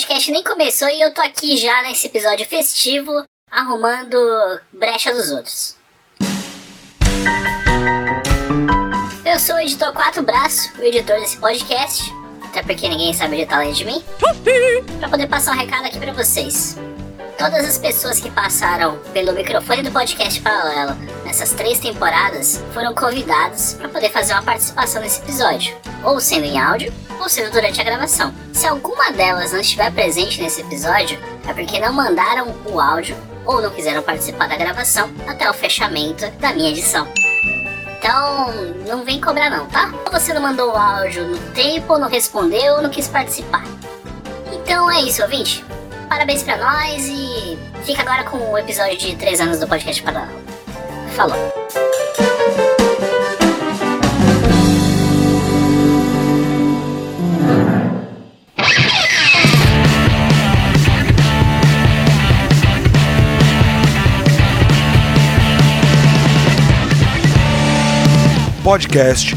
podcast nem começou e eu tô aqui já nesse episódio festivo, arrumando brecha dos outros. Eu sou o editor Quatro Braço, o editor desse podcast, até porque ninguém sabe editar além de mim, pra poder passar um recado aqui pra vocês. Todas as pessoas que passaram pelo microfone do podcast paralelo nessas três temporadas foram convidados para poder fazer uma participação nesse episódio, ou sendo em áudio, sendo durante a gravação. Se alguma delas não estiver presente nesse episódio, é porque não mandaram o áudio ou não quiseram participar da gravação até o fechamento da minha edição. Então, não vem cobrar não, tá? Ou você não mandou o áudio no tempo, não respondeu, ou não quis participar. Então é isso, ouvinte parabéns pra nós e fica agora com o episódio de 3 anos do podcast Paralelo. Falou! Podcast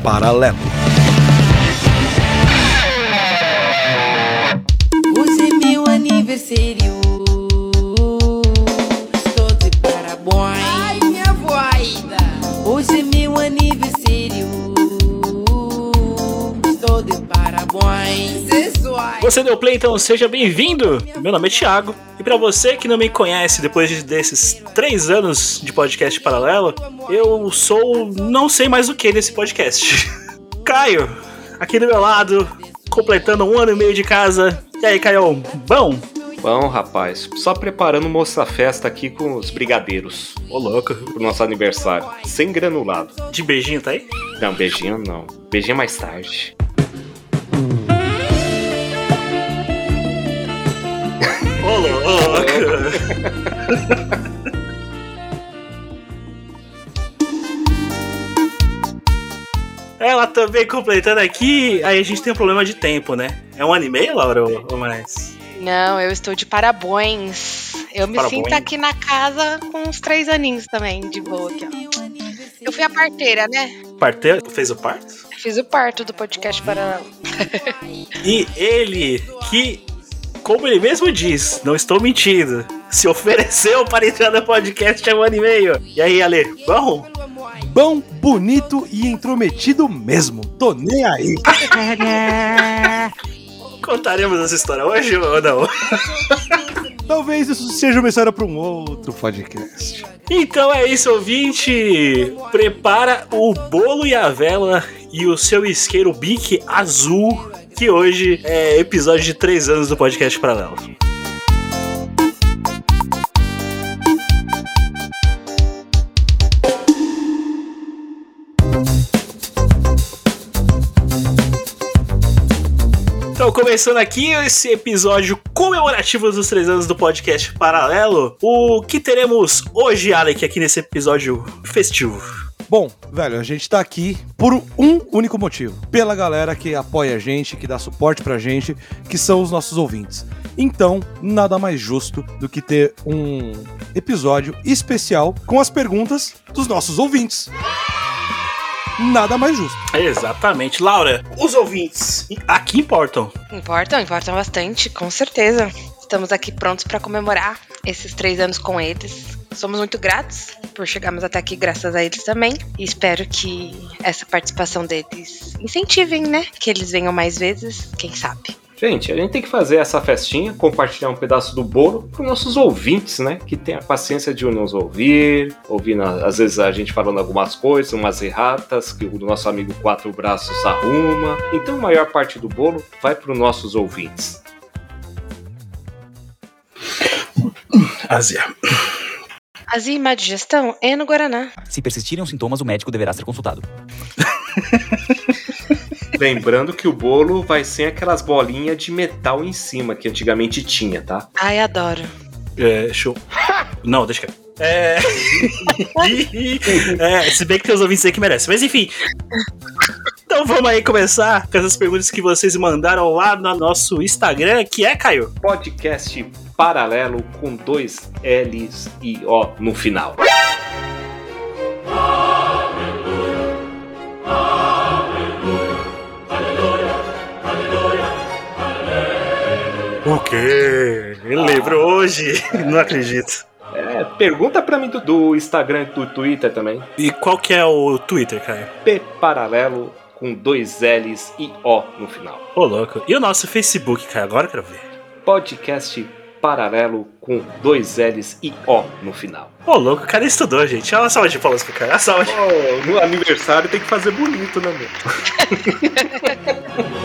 Paralelo. Você deu play, então seja bem-vindo. Meu nome é Thiago. E para você que não me conhece depois desses três anos de podcast paralelo, eu sou não sei mais o que nesse podcast. Caio, aqui do meu lado, completando um ano e meio de casa. E aí, Caio, bom? Bom, rapaz, só preparando moça festa aqui com os brigadeiros. Ô, louco. Pro nosso aniversário. Sem granulado. De beijinho, tá aí? Não, beijinho não. Beijinho mais tarde. Louco. Ela também completando aqui, aí a gente tem um problema de tempo, né? É um anime, Laura, ou mais? Não, eu estou de parabéns. Eu me parabéns. sinto aqui na casa com uns três aninhos também, de boa aqui, ó. Eu fui a parteira, né? Parteira? Tu fez o parto? Fiz o parto do podcast Paralelo. e ele, que, como ele mesmo diz, não estou mentindo, se ofereceu para entrar no podcast há um ano e meio. E aí, Ale, bom? Bom, bonito e intrometido mesmo. Tô nem aí. Contaremos essa história hoje ou não? Talvez isso seja uma história para um outro podcast. Então é isso, ouvinte. Prepara o bolo e a vela e o seu isqueiro Bic azul, que hoje é episódio de 3 anos do podcast Paralelo. Então, começando aqui esse episódio comemorativo dos três anos do podcast Paralelo, o que teremos hoje, Alec, aqui nesse episódio festivo? Bom, velho, a gente tá aqui por um único motivo. Pela galera que apoia a gente, que dá suporte pra gente, que são os nossos ouvintes. Então, nada mais justo do que ter um episódio especial com as perguntas dos nossos ouvintes nada mais justo. Exatamente. Laura, os ouvintes aqui importam? Importam, importam bastante, com certeza. Estamos aqui prontos para comemorar esses três anos com eles. Somos muito gratos por chegarmos até aqui, graças a eles também. E espero que essa participação deles incentivem, né? Que eles venham mais vezes, quem sabe. Gente, a gente tem que fazer essa festinha, compartilhar um pedaço do bolo para os nossos ouvintes, né? Que tem a paciência de nos ouvir, ouvindo às vezes a gente falando algumas coisas, umas erratas que o nosso amigo Quatro Braços arruma. Então a maior parte do bolo vai para os nossos ouvintes. Azia. Azia e má digestão é no Guaraná. Se persistirem os sintomas, o médico deverá ser consultado. Lembrando que o bolo vai sem aquelas bolinhas de metal em cima que antigamente tinha, tá? Ai, adoro. É, show. Não, deixa que. É... é. Se bem que tem os ouvintes aí que merecem. Mas enfim. Então vamos aí começar com essas perguntas que vocês mandaram lá no nosso Instagram, que é, Caio? Podcast paralelo com dois L's e O no final. Aê, ele lembrou hoje. Não acredito. É, pergunta pra mim do, do Instagram e do Twitter também. E qual que é o Twitter, Caio? P paralelo com dois L's e O no final. Ô, louco. E o nosso Facebook, Caio? Agora eu quero ver. Podcast paralelo com dois L's e O no final. Ô, louco, o cara estudou, gente. Olha uma salva de palmas pro cara. Uma salva de... Oh, no aniversário tem que fazer bonito, né, meu?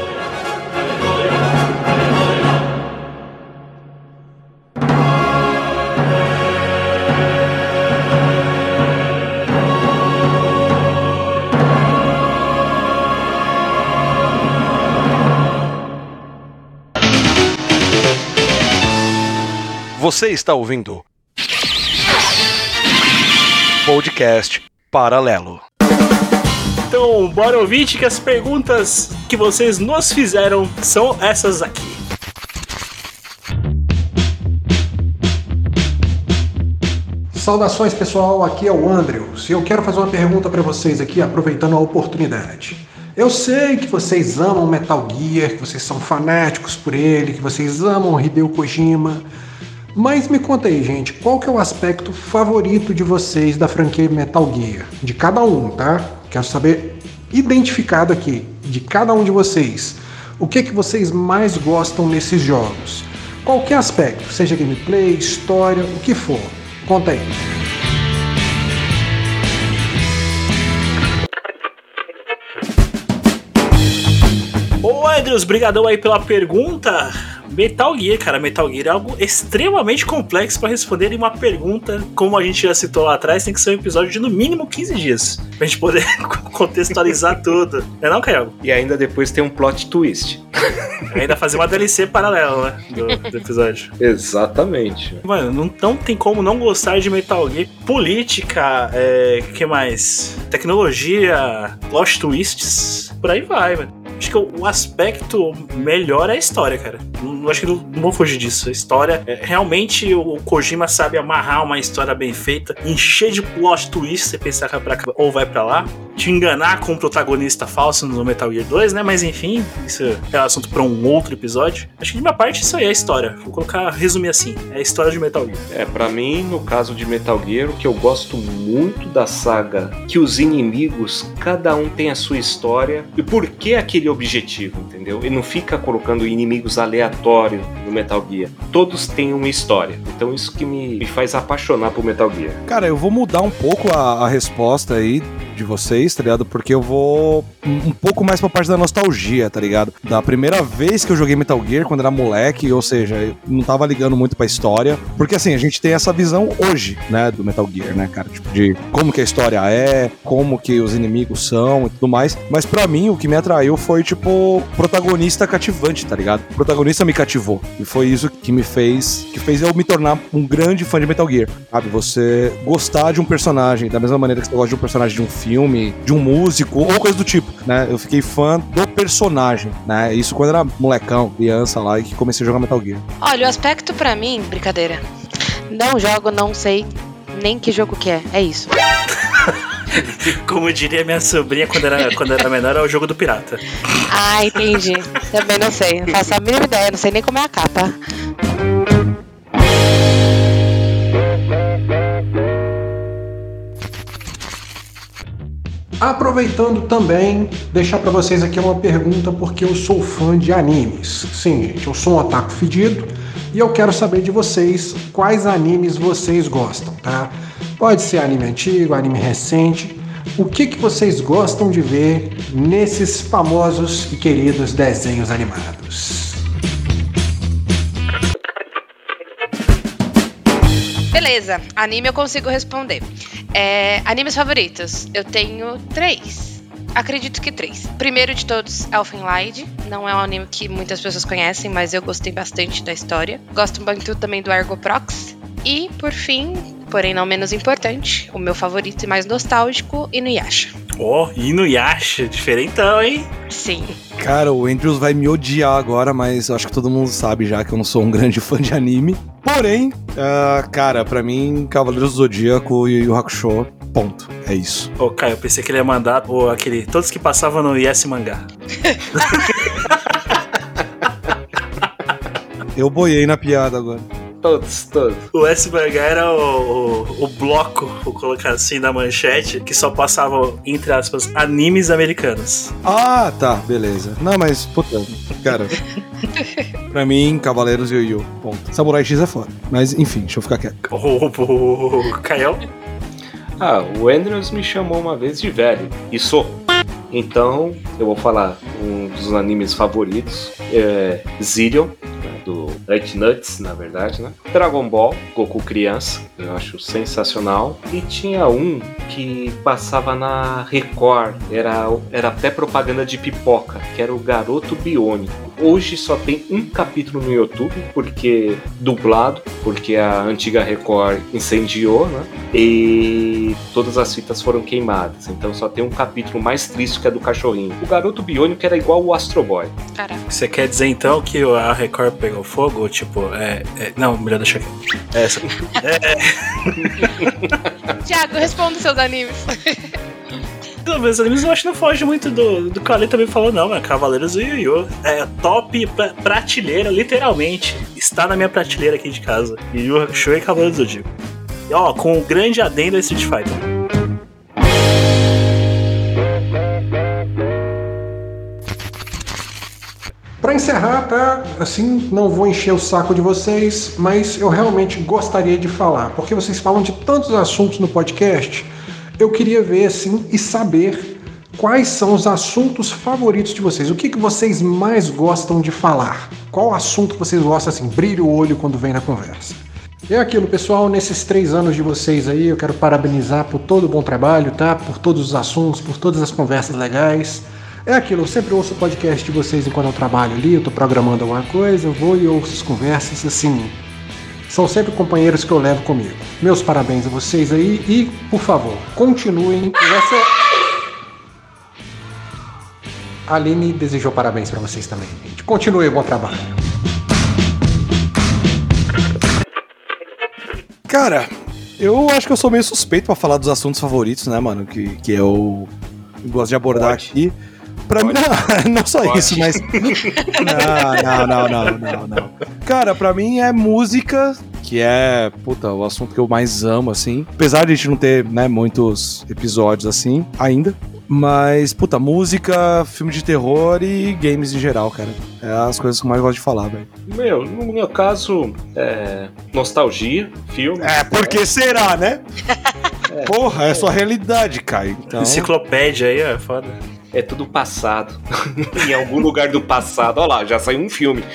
Você está ouvindo podcast paralelo. Então, bora ouvir que as perguntas que vocês nos fizeram são essas aqui. Saudações pessoal, aqui é o Andrews e eu quero fazer uma pergunta para vocês aqui, aproveitando a oportunidade. Eu sei que vocês amam Metal Gear, que vocês são fanáticos por ele, que vocês amam Hideo Kojima, mas me conta aí, gente, qual que é o aspecto favorito de vocês da franquia Metal Gear? De cada um, tá? Quero saber identificado aqui de cada um de vocês. O que que vocês mais gostam nesses jogos? Qualquer aspecto, seja gameplay, história, o que for. Conta aí. Ô, Andrews, brigadão aí pela pergunta. Metal Gear, cara, Metal Gear é algo extremamente complexo pra responder em uma pergunta, como a gente já citou lá atrás, tem que ser um episódio de no mínimo 15 dias, pra gente poder contextualizar tudo. Não é não, Caio? E ainda depois tem um plot twist. Ainda fazer uma DLC paralela, né, do, do episódio. Exatamente. Mano, não, não tem como não gostar de Metal Gear. Política, é, que mais? Tecnologia, plot twists, por aí vai, mano. Acho que o, aspecto melhor é a história, cara. Não, acho que não, não vou fugir disso. A história, é, realmente o Kojima sabe amarrar uma história bem feita, encher de plot twist, você pensar que vai pra cá ou vai pra lá, te enganar com um protagonista falso no Metal Gear 2, né? Mas enfim, isso é assunto pra um outro episódio. Acho que de minha parte isso aí é a história. Vou colocar, resumir assim, é a história de Metal Gear. É, pra mim, no caso de Metal Gear, o que eu gosto muito da saga, que os inimigos, cada um tem a sua história e por que aquele objetivo, entendeu? E não fica colocando inimigos aleatórios no Metal Gear. Todos têm uma história. Então isso que me, me faz apaixonar por Metal Gear. Cara, eu vou mudar um pouco a, a resposta aí de vocês, tá ligado? Porque eu vou um, pouco mais pra parte da nostalgia, tá ligado? Da primeira vez que eu joguei Metal Gear, quando era moleque, ou seja, eu não tava ligando muito pra história. Porque assim, a gente tem essa visão hoje, né, do Metal Gear, né, cara? Tipo, de como que a história é, como que os inimigos são e tudo mais. Mas pra mim, o que me atraiu foi, tipo, protagonista cativante, tá ligado? O protagonista me cativou. E foi isso que me fez, que fez eu me tornar um grande fã de Metal Gear, sabe? Você gostar de um personagem da mesma maneira que você gosta de um personagem de um filme, de um músico, ou coisa do tipo, né? Eu fiquei fã do personagem, né? Isso quando era molecão, criança lá, e que comecei a jogar Metal Gear. Olha, o aspecto pra mim, brincadeira. Não jogo, não sei nem que jogo que é. É isso. Como diria minha sobrinha quando era, quando era menor, é o jogo do pirata. Ah, entendi. Também não sei. Não faço a mínima ideia. Não sei nem como é a capa. Aproveitando também, deixar para vocês aqui uma pergunta porque eu sou fã de animes. Sim, gente, eu sou um otaku fedido e eu quero saber de vocês quais animes vocês gostam, tá? Pode ser anime antigo, anime recente. O que, que vocês gostam de ver nesses famosos e queridos desenhos animados? Beleza, anime eu consigo responder. É, animes favoritos? Eu tenho três. Acredito que três. Primeiro de todos, Elfen Lied. Não é um anime que muitas pessoas conhecem, mas eu gostei bastante da história. Gosto muito também do Argo Prox. E, por fim, porém não menos importante, o meu favorito e mais nostálgico, Inuyasha. Ó, oh, Inuyasha, diferentão, hein? Sim. Cara, o Andrews vai me odiar agora, mas eu acho que todo mundo sabe já que eu não sou um grande fã de anime. Porém, uh, cara, pra mim, Cavaleiros do Zodíaco e Yu Yu Hakusho, ponto. É isso. Ô, Caio, eu pensei que ele ia mandar pô, aquele. Todos que passavam no Yes Mangá. Eu boiei na piada agora. Todos, todos. O SBH era o, o, o bloco, vou colocar assim na manchete, que só passava, entre aspas, animes americanos. Ah, tá, beleza. Não, mas, puta, cara. pra mim, Cavaleiros e Yu-Yu. Ponto. Samurai X é foda. Mas, enfim, deixa eu ficar quieto. O, o, o Caio? Ah, o Andrews me chamou uma vez de velho. E sou. Então, eu vou falar um dos animes favoritos. É Zillion, do Nut Nuts, na verdade, né? Dragon Ball, Goku criança, eu acho sensacional. E tinha um que passava na Record, era, era até propaganda de pipoca, que era o Garoto Biônico. Hoje só tem um capítulo no YouTube, porque dublado, porque a antiga Record incendiou, né? E todas as fitas foram queimadas. Então só tem um capítulo mais triste que é do cachorrinho. O Garoto Biônico era igual o Astro Boy. Caraca. Você quer dizer então que a Record pegou fogo? Tipo, é. é- não, melhor deixar aqui. Essa. É, Tiago, responda os seus animes. Não, meus animes eu acho que não foge muito do, do que o Ale também falou, não, é Cavaleiros do Yu Yu. É top pra- prateleira, literalmente. Está na minha prateleira aqui de casa. Yu Yu Hakusho e Cavaleiros do Zodíaco. E ó, com um grande adendo a Street Fighter. Pra encerrar, tá? Assim, não vou encher o saco de vocês, mas eu realmente gostaria de falar, porque vocês falam de tantos assuntos no podcast. Eu queria ver assim e saber quais são os assuntos favoritos de vocês. O que, que vocês mais gostam de falar? Qual assunto vocês gostam assim, brilha o olho quando vem na conversa? E é aquilo, pessoal, nesses três anos de vocês aí, eu quero parabenizar por todo o bom trabalho, tá? Por todos os assuntos, por todas as conversas legais. É aquilo, eu sempre ouço o podcast de vocês enquanto eu trabalho ali, eu tô programando alguma coisa, eu vou e ouço as conversas, assim. São sempre companheiros que eu levo comigo. Meus parabéns a vocês aí e, por favor, continuem. Essa... A Aline desejou parabéns pra vocês também, gente. Continue o bom trabalho. Cara, eu acho que eu sou meio suspeito pra falar dos assuntos favoritos, né, mano? Que, que eu gosto de abordar Pode. aqui. Pra mim, não, não só Pode. isso, mas. Não, não, não, não, não, não. Cara, pra mim é música, que é, puta, o assunto que eu mais amo, assim. Apesar de a gente não ter, né, muitos episódios assim ainda. Mas, puta, música, filme de terror e games em geral, cara. É as coisas que eu mais gosto de falar, velho. Meu, no meu caso, é nostalgia, filme. É, porque será, né? Porra, é sua realidade, Caio. Então, Enciclopédia aí, é foda. É tudo passado. em algum lugar do passado. Olha lá, já saiu um filme.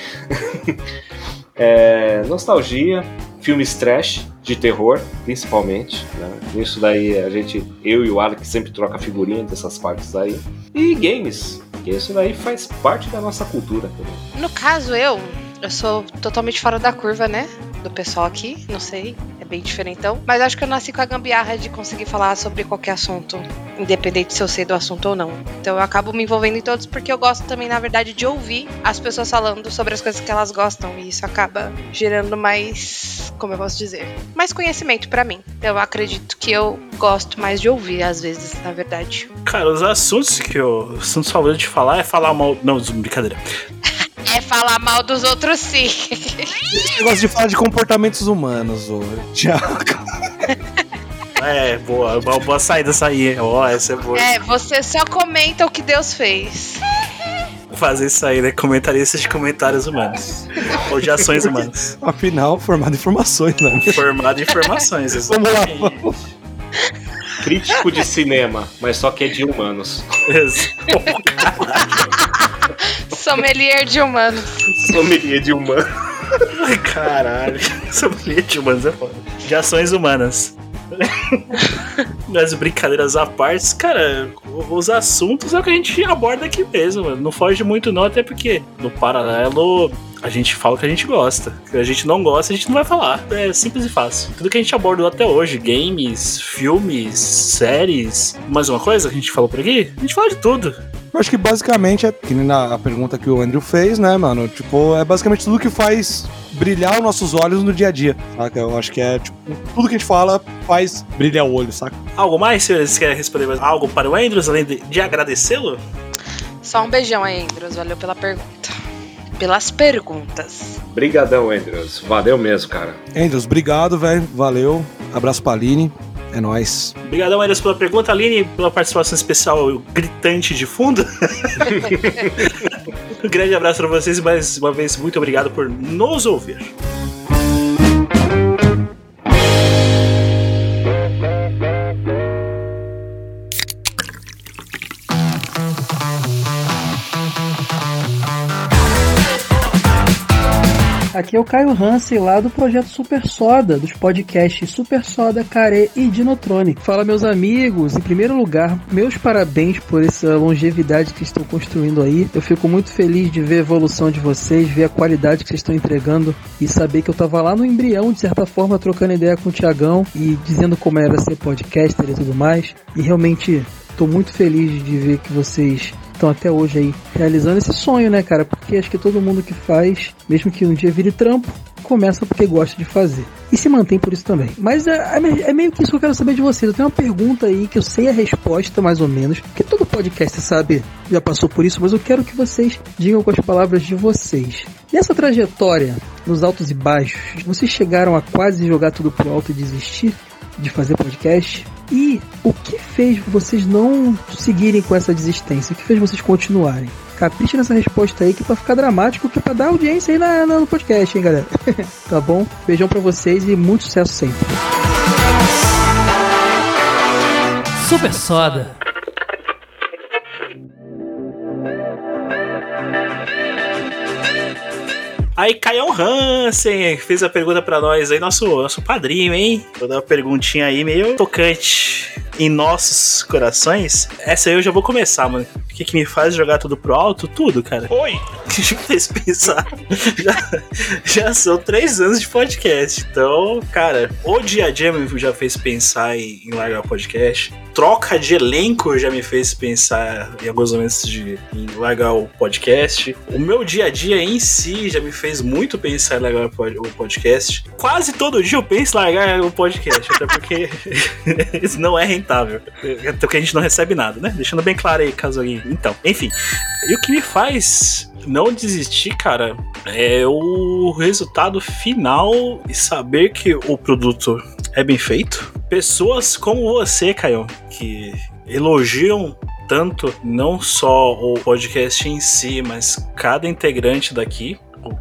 É, nostalgia, filmes trash, de terror, principalmente. Né? Isso daí a gente, eu e o Alex sempre troca figurinha dessas partes aí. E games, que isso daí faz parte da nossa cultura também. No caso, eu, eu sou totalmente fora da curva, né? Do pessoal aqui, não sei, bem diferentão. Mas acho que eu nasci com a gambiarra de conseguir falar sobre qualquer assunto, independente se eu sei do assunto ou não. Então eu acabo me envolvendo em todos porque eu gosto também, na verdade, de ouvir as pessoas falando sobre as coisas que elas gostam. E isso acaba gerando mais, como eu posso dizer, mais conhecimento pra mim. Eu acredito que eu gosto mais de ouvir, às vezes, na verdade. Cara, os assuntos que eu. Os assuntos favoritos de falar é falar mal. Não, brincadeira. É falar mal dos outros, sim. eu gosto de falar de comportamentos humanos, ô. Tiago. É, boa, boa, boa saída essa aí. Ó, essa é boa. É, você só comenta o que Deus fez. Fazer isso aí, né? Comentarista de comentários humanos. Ou de ações humanas. Afinal, formado em informações, né? Formado em informações, Vamos lá, exatamente. vamos. Crítico de cinema, mas só que é de humanos. Sommelier de humanos. Sommelier de humanos. Ai, caralho. Sommelier de humanos é foda. De ações humanas. Mas brincadeiras à parte, cara, os assuntos é o que a gente aborda aqui mesmo, mano. Não foge muito não, até porque no paralelo a gente fala o que a gente gosta. O que a gente não gosta, a gente não vai falar. É simples e fácil. Tudo que a gente abordou até hoje, games, filmes, séries, mais uma coisa que a gente falou por aqui, a gente fala de tudo. Eu acho que basicamente é que nem na a pergunta que o Andrew fez, né, mano? Tipo, é basicamente tudo que faz brilhar os nossos olhos no dia a dia, saca? Eu acho que é, tipo, tudo que a gente fala faz brilhar o olho, saca? Algo mais? Vocês querem responder mais algo para o Andrews, além de, de agradecê-lo? Só um beijão aí, Andros. Valeu pela pergunta. pelas perguntas. Brigadão, Andrews. Valeu mesmo, cara. Andrews, obrigado, velho. Valeu. Abraço pra Aline. É nóis. Obrigadão, Eras, pela pergunta. Aline, pela participação especial gritante de fundo. um grande abraço pra vocês e mais uma vez, muito obrigado por nos ouvir. Aqui é o Caio Hansen lá do projeto Super Soda, dos podcasts Super Soda, Care e Dinotronic. Fala meus amigos, em primeiro lugar, meus parabéns por essa longevidade que estão construindo aí. Eu fico muito feliz de ver a evolução de vocês, ver a qualidade que vocês estão entregando e saber que eu tava lá no embrião, de certa forma, trocando ideia com o Tiagão e dizendo como era ser podcaster e tudo mais. E realmente tô muito feliz de ver que vocês estão até hoje aí realizando esse sonho, né, cara? Porque acho que todo mundo que faz, mesmo que um dia vire trampo, começa porque gosta de fazer. E se mantém por isso também. Mas é, é, é meio que isso que eu quero saber de vocês. Eu tenho uma pergunta aí que eu sei a resposta, mais ou menos. Porque todo podcast, sabe, já passou por isso, mas eu quero que vocês digam com as palavras de vocês. Nessa trajetória, nos altos e baixos, vocês chegaram a quase jogar tudo pro alto e desistir de fazer podcast? E o que fez vocês não seguirem com essa desistência? O que fez vocês continuarem? Capricha nessa resposta aí que é pra ficar dramático, que é pra dar audiência aí na, na, no podcast, hein, galera? tá bom? Beijão pra vocês e muito sucesso sempre. Super Soda. Aí Caião Hansen fez a pergunta pra nós aí, nosso, nosso padrinho, hein? Vou dar uma perguntinha aí meio tocante em nossos corações. Essa aí eu já vou começar, mano. O que, que me faz jogar tudo pro alto? Tudo, cara. Oi! que me fez pensar. já, já são três anos de podcast. Então, cara, o dia a dia me já fez pensar em, em largar o podcast. Troca de elenco já me fez pensar em alguns momentos de em largar o podcast. O meu dia a dia em si já me fez muito pensar em largar o podcast. Quase todo dia eu penso em largar o podcast, até porque isso não é rentável. Até porque a gente não recebe nada, né? Deixando bem claro aí, caso alguém. Então, enfim. E o que me faz não desistir, cara, é o resultado final e saber que o produto é bem feito. Pessoas como você, Caio, que elogiam tanto não só o podcast em si, mas cada integrante daqui,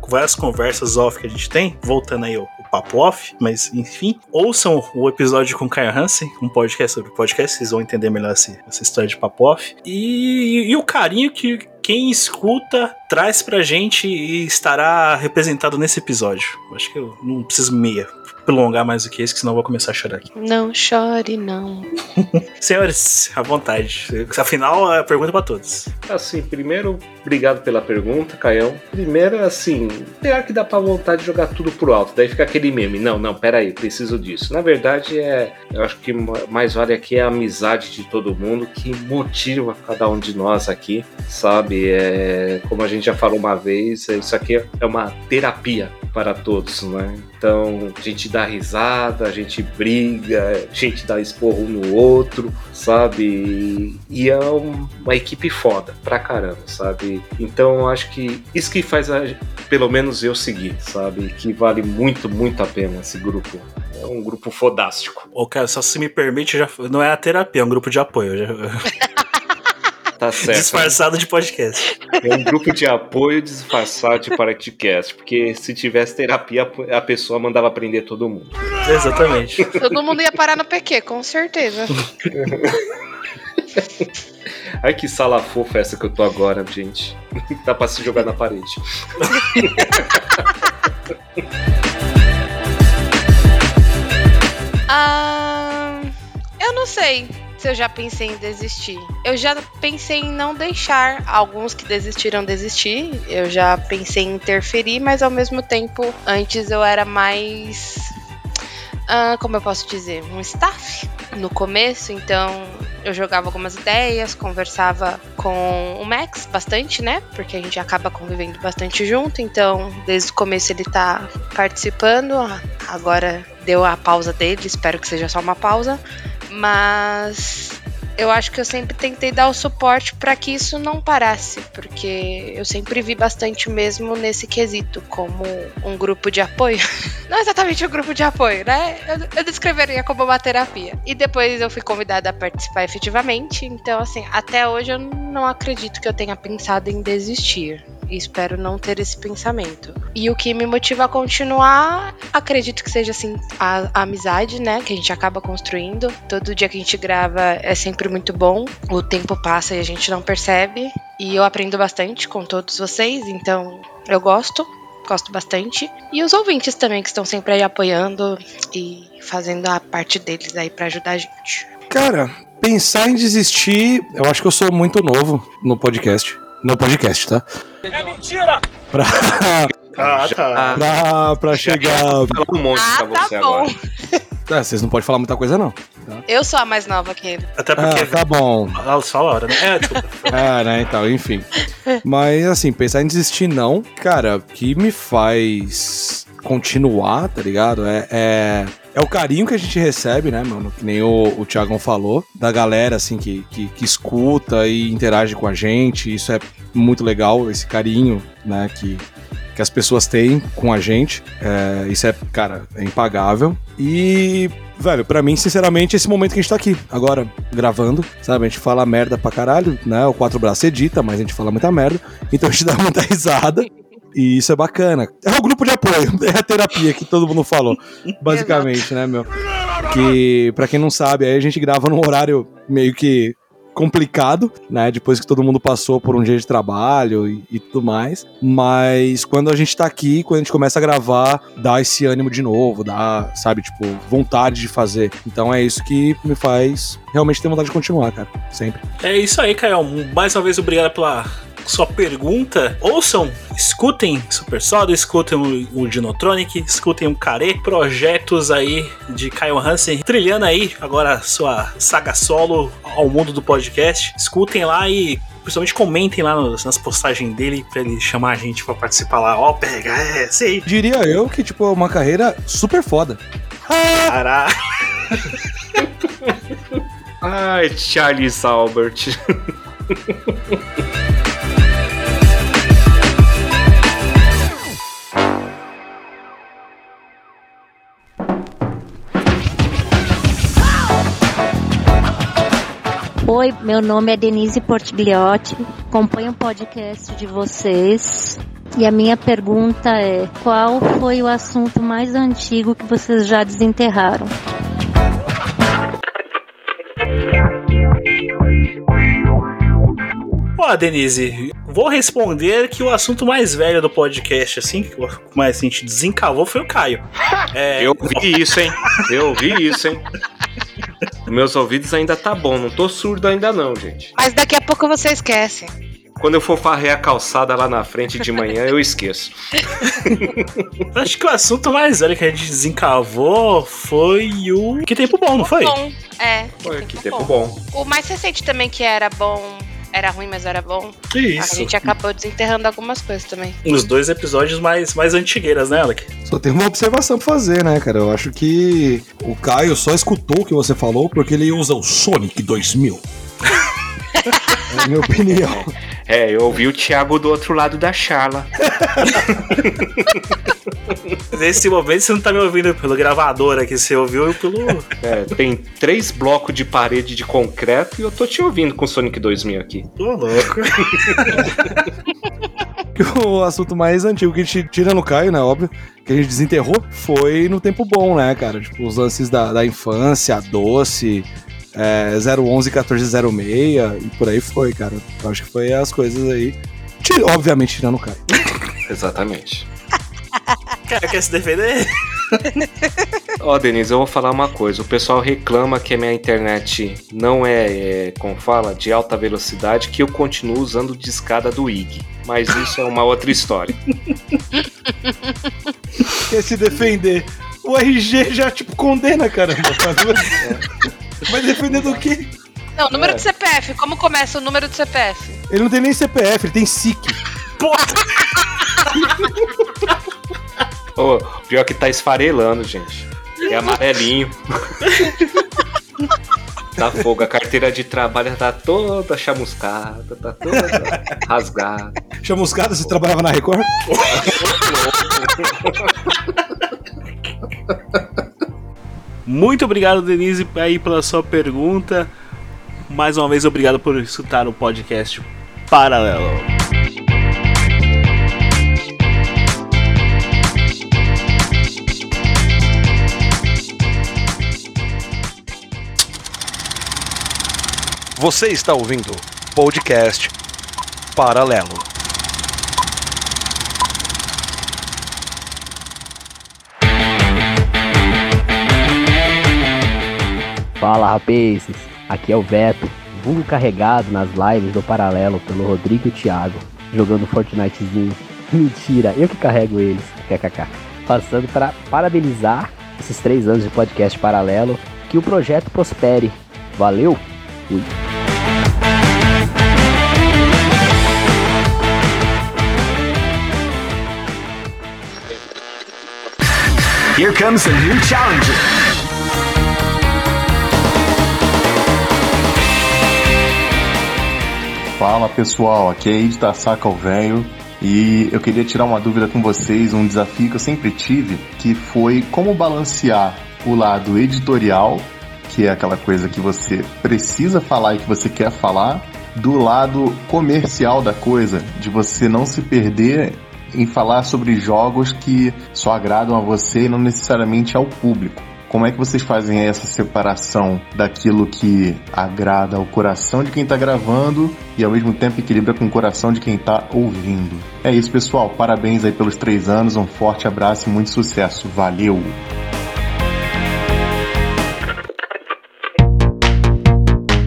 várias conversas off que a gente tem, voltando aí o papo off, mas enfim, ouçam o episódio com Caio Hansen, um podcast sobre podcast, vocês vão entender melhor essa, essa história de papo off. E, e o carinho que quem escuta traz pra gente e estará representado nesse episódio. Acho que eu não preciso meia prolongar mais do que isso, que senão eu vou começar a chorar aqui. Não chore, não. Senhores, à vontade. Afinal, a pergunta é pra todos. Assim, primeiro, obrigado pela pergunta, Caião. Primeiro, assim, será que dá pra vontade de jogar tudo pro alto? Daí fica aquele meme. Não, não, peraí, preciso disso. Na verdade, é. Eu acho que mais vale aqui é a amizade de todo mundo que motiva cada um de nós aqui, sabe? É, como a gente já falou uma vez, isso aqui é uma terapia para todos, né? Então a gente dá risada, a gente briga, a gente dá esporro um no outro, sabe? E é uma equipe foda pra caramba, sabe? Então acho que isso que faz a, pelo menos eu seguir, sabe? Que vale muito, muito a pena esse grupo. É um grupo fodástico. Ô, cara, só se me permite, já não é a terapia, é um grupo de apoio. Já... Tá certo. Disfarçado de podcast. É um grupo de apoio disfarçado de podcast. Porque se tivesse terapia, a pessoa mandava aprender todo mundo. Exatamente. Todo mundo ia parar no PQ, com certeza. Ai, que sala fofa essa que eu tô agora, gente. Dá pra se jogar na parede. Ah, eu não sei se eu já pensei em desistir. Eu já pensei em não deixar alguns que desistiram desistir. Eu já pensei em interferir, mas ao mesmo tempo, antes eu era mais. ah, como eu posso dizer? Um staff no começo, então eu jogava algumas ideias, conversava com o Max bastante, né? Porque a gente acaba convivendo bastante junto, então desde o começo ele tá participando. Agora deu a pausa dele, espero que seja só uma pausa. Mas eu acho que eu sempre tentei dar o suporte para que isso não parasse, porque eu sempre vi bastante mesmo nesse quesito, como um grupo de apoio. Não exatamente um grupo de apoio, né? Eu, eu descreveria como uma terapia. E depois eu fui convidada a participar efetivamente, então, assim, até hoje eu não acredito que eu tenha pensado em desistir. E espero não ter esse pensamento. E o que me motiva a continuar, acredito que seja assim, a, a amizade, né? Que a gente acaba construindo. Todo dia que a gente grava é sempre muito bom. O tempo passa e a gente não percebe. E eu aprendo bastante com todos vocês, então eu gosto. Gosto bastante. E os ouvintes também, que estão sempre aí apoiando e fazendo a parte deles aí para ajudar a gente. Cara, pensar em desistir, eu acho que eu sou muito novo no podcast. No podcast, tá? É mentira! Pra, Ah, tá. pra, pra chegar. Um monte Ah, pra tá você bom. agora. É, vocês não podem falar muita coisa, não. Eu sou a mais nova que ele. Até porque. Ah, tá bom. Ah, só a hora, né? É, desculpa. É, né, então, enfim. Mas, assim, pensar em desistir não, cara, o que me faz continuar, tá ligado? É, é, é o carinho que a gente recebe, né, mano? Que nem o, o Thiagão falou, da galera, assim, que, que, que escuta e interage com a gente. Isso é muito legal, esse carinho, né, que, que as pessoas têm com a gente. É, isso é, cara, é impagável. E, velho, pra mim, sinceramente, esse momento que a gente tá aqui, agora, gravando, sabe? A gente fala merda pra caralho, né? O Quatro Braços edita, mas a gente fala muita merda. Então a gente dá muita risada. E isso é bacana. É o grupo de apoio, é a terapia que todo mundo falou, basicamente, né, meu? Que, pra quem não sabe, aí a gente grava num horário meio que complicado, né? Depois que todo mundo passou por um dia de trabalho e, e tudo mais. Mas quando a gente tá aqui, quando a gente começa a gravar, dá esse ânimo de novo, dá, sabe, tipo, vontade de fazer. Então é isso que me faz realmente ter vontade de continuar, cara. Sempre. É isso aí, Caio. Mais uma vez, obrigado pela sua pergunta. Ouçam, escutem Super Soda, escutem o, o Dinotronic, escutem o Care, projetos aí de Caio Hansen, trilhando aí agora sua saga solo ao mundo do podcast. Escutem lá e principalmente comentem lá nos- nas postagens dele pra ele chamar a gente pra participar lá. Ó, pega, é, sei. Diria eu que, tipo, é uma carreira super foda. Caralho. Ai, Charles Albert. Oi, meu nome é Denise Portigliotti, acompanho o podcast de vocês. E a minha pergunta é: qual foi o assunto mais antigo que vocês já desenterraram? Ó, Denise, vou responder que o assunto mais velho do podcast, assim, que mais a gente desencavou foi o Caio. É, Eu vi isso, hein? Eu vi isso, hein? Meus ouvidos ainda tá bom, não tô surdo ainda não, gente. Mas daqui a pouco você esquece. Quando eu for farrear a calçada lá na frente de manhã, eu esqueço. Acho que o assunto mais velho que a gente desencavou foi o. Que tempo bom, não foi? Bom, é. Foi, que tempo bom. O mais recente também que era bom, era ruim, mas era bom. Isso. A gente acabou desenterrando algumas coisas também. Os dois episódios mais, mais antigueiras, né, Alec? Só tem uma observação pra fazer, né, cara? Eu acho que o Caio só escutou o que você falou porque ele usa o Sonic 2000. é a minha opinião. É, eu ouvi o Thiago do outro lado da charla. Nesse momento você não tá me ouvindo pelo gravador aqui, você ouviu pelo. É, tem três blocos de parede de concreto e eu tô te ouvindo com o Sonic 2000 aqui. Tô louco. o assunto mais antigo que a gente tira no Caio, né, óbvio, que a gente desenterrou, foi no tempo bom, né, cara? Tipo, os lances da, da infância, doce, é, 011 1406 e por aí foi, cara. Eu acho que foi as coisas aí. Tira- obviamente, tirando o Caio. Exatamente. Cara, quer se defender? Ó, Denise, eu vou falar uma coisa. O pessoal reclama que a minha internet não é, é, como fala, de alta velocidade, que eu continuo usando discada do IG. Mas isso é uma outra história. Quer se defender. O RG já, tipo, condena, caramba. Vai defender do quê? Não, número É. de CPF. Como começa o número de CPF? Ele não tem nem CPF, ele tem SIC. Ô, pior que tá esfarelando, gente. É amarelinho. Tá fogo, a carteira de trabalho tá toda chamuscada, tá toda rasgada. Chamuscada, você trabalhava na Record? Muito obrigado, Denise, aí pela sua pergunta. Mais uma vez, obrigado por escutar o podcast Paralelo. Você está ouvindo podcast Paralelo. Fala rapazes, aqui é o Veto, vulgo carregado nas lives do Paralelo pelo Rodrigo e o Thiago, jogando Fortnitezinho. Mentira, eu que carrego eles, kkk. Passando para parabenizar esses três anos de podcast Paralelo, que o projeto prospere. Valeu, fui. Here comes a new challenger. Fala pessoal, aqui é Ed Saca o Velho e eu queria tirar uma dúvida com vocês, um desafio que eu sempre tive, que foi como balancear o lado editorial, que é aquela coisa que você precisa falar e que você quer falar, do lado comercial da coisa, de você não se perder em falar sobre jogos que só agradam a você e não necessariamente ao público. Como é que vocês fazem essa separação daquilo que agrada ao coração de quem está gravando e ao mesmo tempo equilibra com o coração de quem está ouvindo? É isso, pessoal. Parabéns aí pelos três anos. Um forte abraço e muito sucesso. Valeu!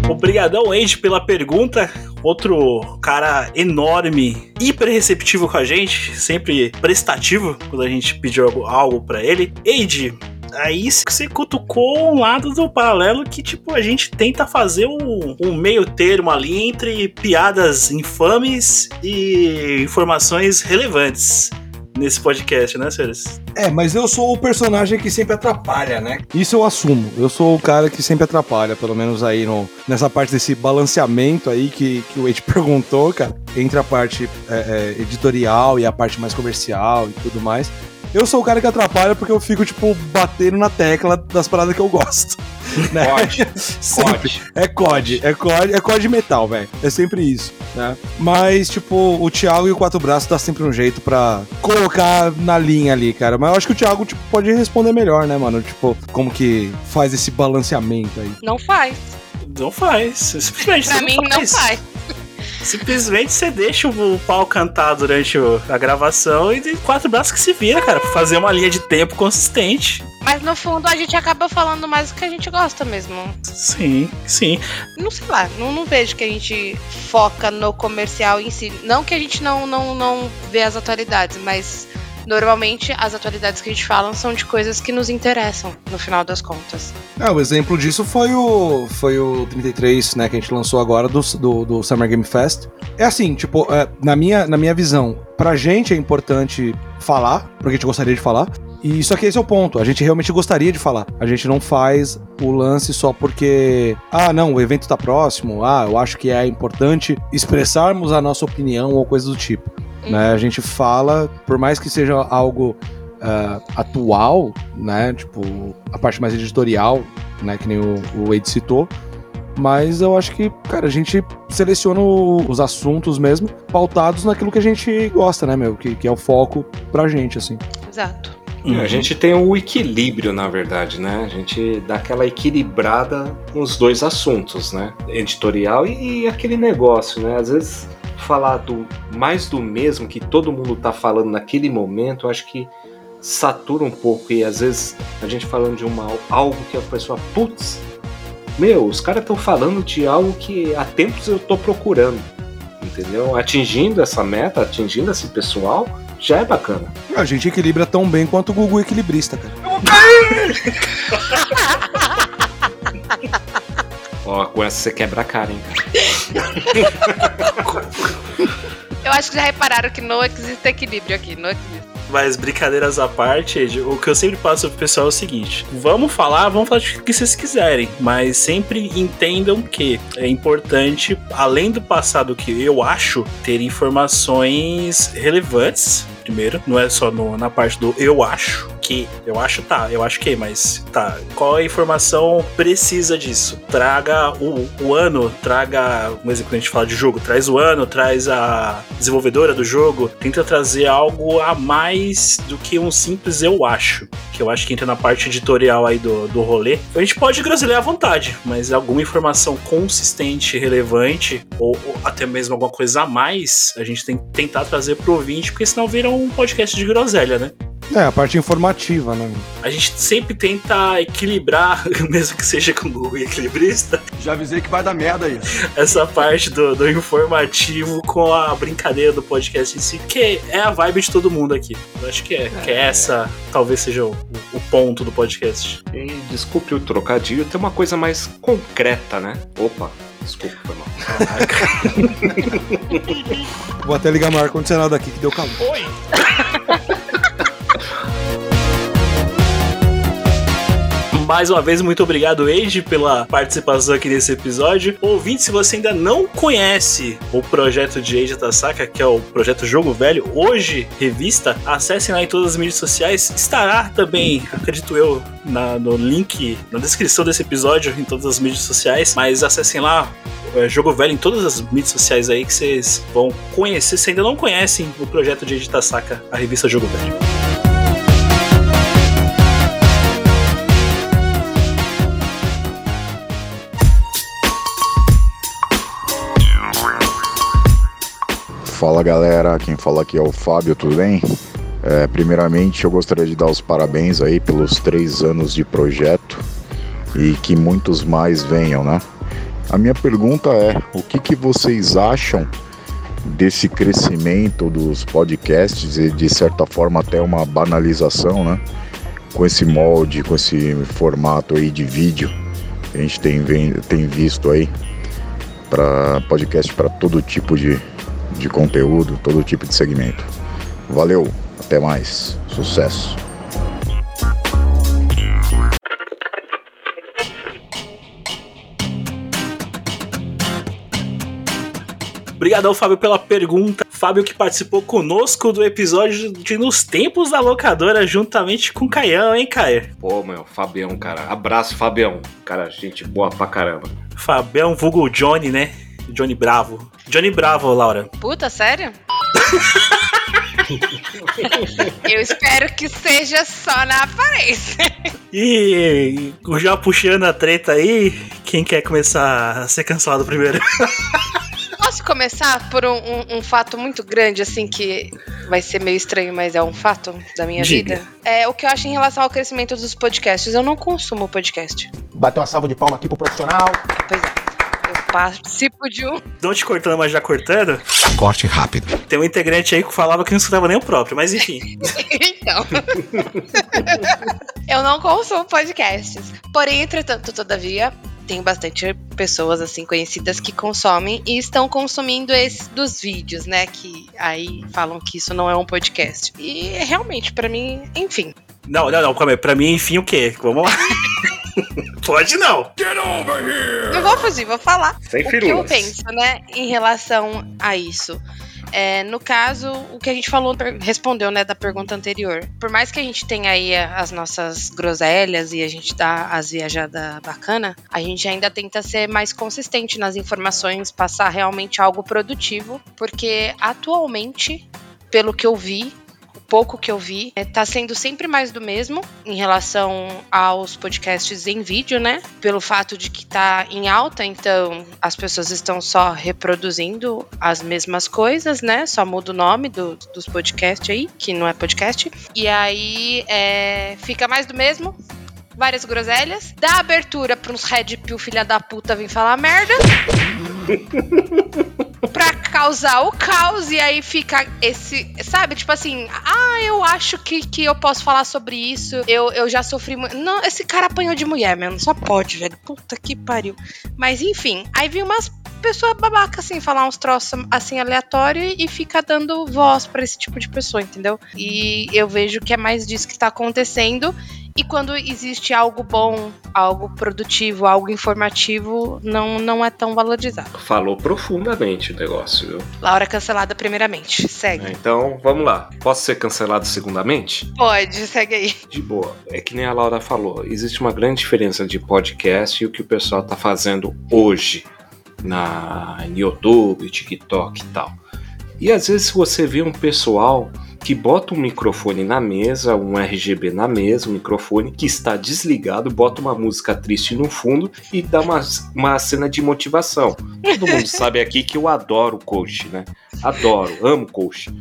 Obrigadão, Andy, pela pergunta. Outro cara enorme, hiper receptivo com a gente, sempre prestativo quando a gente pediu algo, para ele. Age, aí você cutucou um lado do paralelo que, tipo, a gente tenta fazer um, um, meio termo ali entre piadas infames e informações relevantes nesse podcast, né, senhores? É, mas eu sou o personagem que sempre atrapalha, né? Isso eu assumo. Eu sou o cara que sempre atrapalha, pelo menos aí no, nessa parte desse balanceamento aí que, que o Ed perguntou, cara, entre a parte é, é, editorial e a parte mais comercial e tudo mais. Eu sou o cara que atrapalha porque eu fico, tipo, batendo na tecla das paradas que eu gosto. Né? COD. Sempre. É COD. É COD, é COD metal, velho. É sempre isso, né? Mas, tipo, o Thiago e o Quatro Braços dá sempre um jeito pra colocar na linha ali, cara. Mas eu acho que o Thiago, tipo, pode responder melhor, né, mano? Tipo, como que faz esse balanceamento aí. Não faz. Não faz. Simplesmente pra não mim, faz. não faz. Simplesmente você deixa o pau cantar durante a gravação e tem quatro braços que se vira, cara, pra fazer uma linha de tempo consistente. Mas no fundo a gente acaba falando mais do que a gente gosta mesmo. Sim, sim. Não sei lá, não, não vejo que a gente foca no comercial em si. Não que a gente não, não, não vê as atualidades, mas normalmente as atualidades que a gente fala são de coisas que nos interessam, no final das contas. É, o exemplo disso foi o, foi o 33, né, que a gente lançou agora do, do, do Summer Game Fest. É assim, tipo, é, na, minha, na minha visão, pra gente é importante falar, porque a gente gostaria de falar, e só que esse é o ponto. A gente realmente gostaria de falar. A gente não faz o lance só porque, ah, não, o evento tá próximo. Ah, eu acho que é importante expressarmos a nossa opinião ou coisa do tipo. Né? A gente fala, por mais que seja algo uh, atual, né? Tipo, a parte mais editorial, né? Que nem o, o Wade citou. Mas eu acho que, cara, a gente seleciona o- os assuntos mesmo, pautados naquilo que a gente gosta, né, meu? Que, que é o foco pra gente, assim. Exato. A gente tem o equilíbrio, na verdade, né? A gente dá aquela equilibrada nos dois assuntos, né? Editorial e, e aquele negócio, né? Às vezes falar do mais do mesmo que todo mundo tá falando naquele momento, eu acho que satura um pouco e às vezes a gente falando de uma algo que a pessoa, putz, meu, os caras estão falando de algo que há tempos eu tô procurando, entendeu? Atingindo essa meta, atingindo esse pessoal, já é bacana. A gente equilibra tão bem quanto o Gugu equilibrista, cara. Ó, com essa você quebra a cara, hein, cara. Eu acho que já repararam que não existe equilíbrio aqui, não existe. Mas brincadeiras à parte, o que eu sempre passo pro pessoal é o seguinte: vamos falar, vamos falar de que vocês quiserem, mas sempre entendam que é importante, além do passado que eu acho, ter informações relevantes primeiro, não é só no, na parte do eu acho que, eu acho tá, eu acho que, mas tá, qual a informação precisa disso? Traga o, o ano, traga, um exemplo que a gente fala de jogo, traz o ano, traz a desenvolvedora do jogo, tenta trazer algo a mais do que um simples eu acho, que eu acho que entra na parte editorial aí do, do rolê. A gente pode groselhar à vontade, mas alguma informação consistente, relevante, ou, ou até mesmo alguma coisa a mais, a gente tem que tentar trazer pro ouvinte, porque senão vira um podcast de groselha, né? É, a parte informativa, né? A gente sempre tenta equilibrar, mesmo que seja com o equilibrista. Já avisei que vai dar merda isso. Essa parte do, do informativo com a brincadeira do podcast em si, que é a vibe de todo mundo aqui. Eu acho que é, que é essa, talvez seja o, o ponto do podcast. E desculpe o trocadilho, tem uma coisa mais concreta, né? Opa, desculpa, foi mal. Vou até ligar meu ar-condicionado aqui que deu calor. Oi! Mais uma vez, muito obrigado, Age, pela participação aqui nesse episódio. Ouvinte, se você ainda não conhece o projeto de Age Tasaka, que é o projeto Jogo Velho, hoje revista, acessem lá em todas as mídias sociais. Estará também, acredito eu, na, no link na descrição desse episódio em todas as mídias sociais. Mas acessem lá é, Jogo Velho em todas as mídias sociais aí que vocês vão conhecer. Se ainda não conhecem o projeto de Age Tasaka, a revista Jogo Velho. Fala galera, quem fala aqui é o Fábio, tudo bem? É, primeiramente eu gostaria de dar os parabéns aí pelos três anos de projeto e que muitos mais venham, né? A minha pergunta é: o que, que vocês acham desse crescimento dos podcasts e de certa forma até uma banalização, né? Com esse molde, com esse formato aí de vídeo que a gente tem, tem visto aí para podcast para todo tipo de, de conteúdo, todo tipo de segmento. Valeu, até mais, sucesso. Obrigadão, Fábio, pela pergunta. Fábio que participou conosco do episódio de Nos Tempos da Locadora, juntamente com o Caião, hein, Caio? Pô, meu, Fabião, cara. Abraço, Fabião. Cara, gente boa pra caramba. Fabião, vulgo Johnny, né? Johnny Bravo. Johnny Bravo, Laura. Puta, sério? Eu espero que seja só na aparência. E já puxando a treta aí, quem quer começar a ser cancelado primeiro? Posso começar por um, um, um, fato muito grande, assim, que vai ser meio estranho, mas é um fato da minha Diga. vida? É o que eu acho em relação ao crescimento dos podcasts. Eu não consumo podcast. Bateu uma salva de palma aqui pro profissional. Pois é. Eu participo de um. Não te cortando, mas já cortando. Corte rápido. Tem um integrante aí que falava que não escutava nem o próprio, mas enfim. então. eu não consumo podcasts. Porém, entretanto, todavia, tem bastante pessoas assim conhecidas que consomem e estão consumindo esse dos vídeos, né? Que aí falam que isso não é um podcast. E realmente, para mim, enfim. Não, não, não, calma aí. Pra mim, enfim, o quê? Vamos lá. Pode não. Não vou fugir, vou falar Sem o que eu penso, né, em relação a isso. É, no caso, o que a gente falou, respondeu, né, da pergunta anterior. Por mais que a gente tenha aí as nossas groselhas e a gente dá as viajadas bacana, a gente ainda tenta ser mais consistente nas informações, passar realmente algo produtivo, porque atualmente, pelo que eu vi, pouco que eu vi, é, tá sendo sempre mais do mesmo em relação aos podcasts em vídeo, né? Pelo fato de que tá em alta, então as pessoas estão só reproduzindo as mesmas coisas, né? Só muda o nome do- dos podcasts aí, que não é podcast. E aí é, fica mais do mesmo. Várias groselhas. Dá abertura pra uns Red Pill filha da puta vir falar merda. pra causar o caos e aí fica esse, sabe, tipo assim, ah, eu acho que, que eu posso falar sobre isso, eu, eu já sofri muito. Não, esse cara apanhou de mulher, mano, só pode, velho, puta que pariu. Mas enfim, aí vi umas pessoa babaca, assim, falar uns troços assim aleatório e fica dando voz pra esse tipo de pessoa, entendeu? E eu vejo que é mais disso que tá acontecendo. E quando existe algo bom, algo produtivo, algo informativo, não, não é tão valorizado. Falou profundamente o negócio, viu? Laura cancelada primeiramente. Segue. Então, vamos lá. Posso ser cancelado segundamente? Pode, segue aí. De boa. É que nem a Laura falou, existe uma grande diferença de podcast e o que o pessoal tá fazendo hoje na YouTube, TikTok e tal. E às vezes você vê um pessoal que bota um microfone na mesa, um RGB na mesa, um microfone que está desligado, bota uma música triste no fundo e dá uma, uma cena de motivação. Todo mundo sabe aqui que eu adoro coach, né? Adoro, amo coach.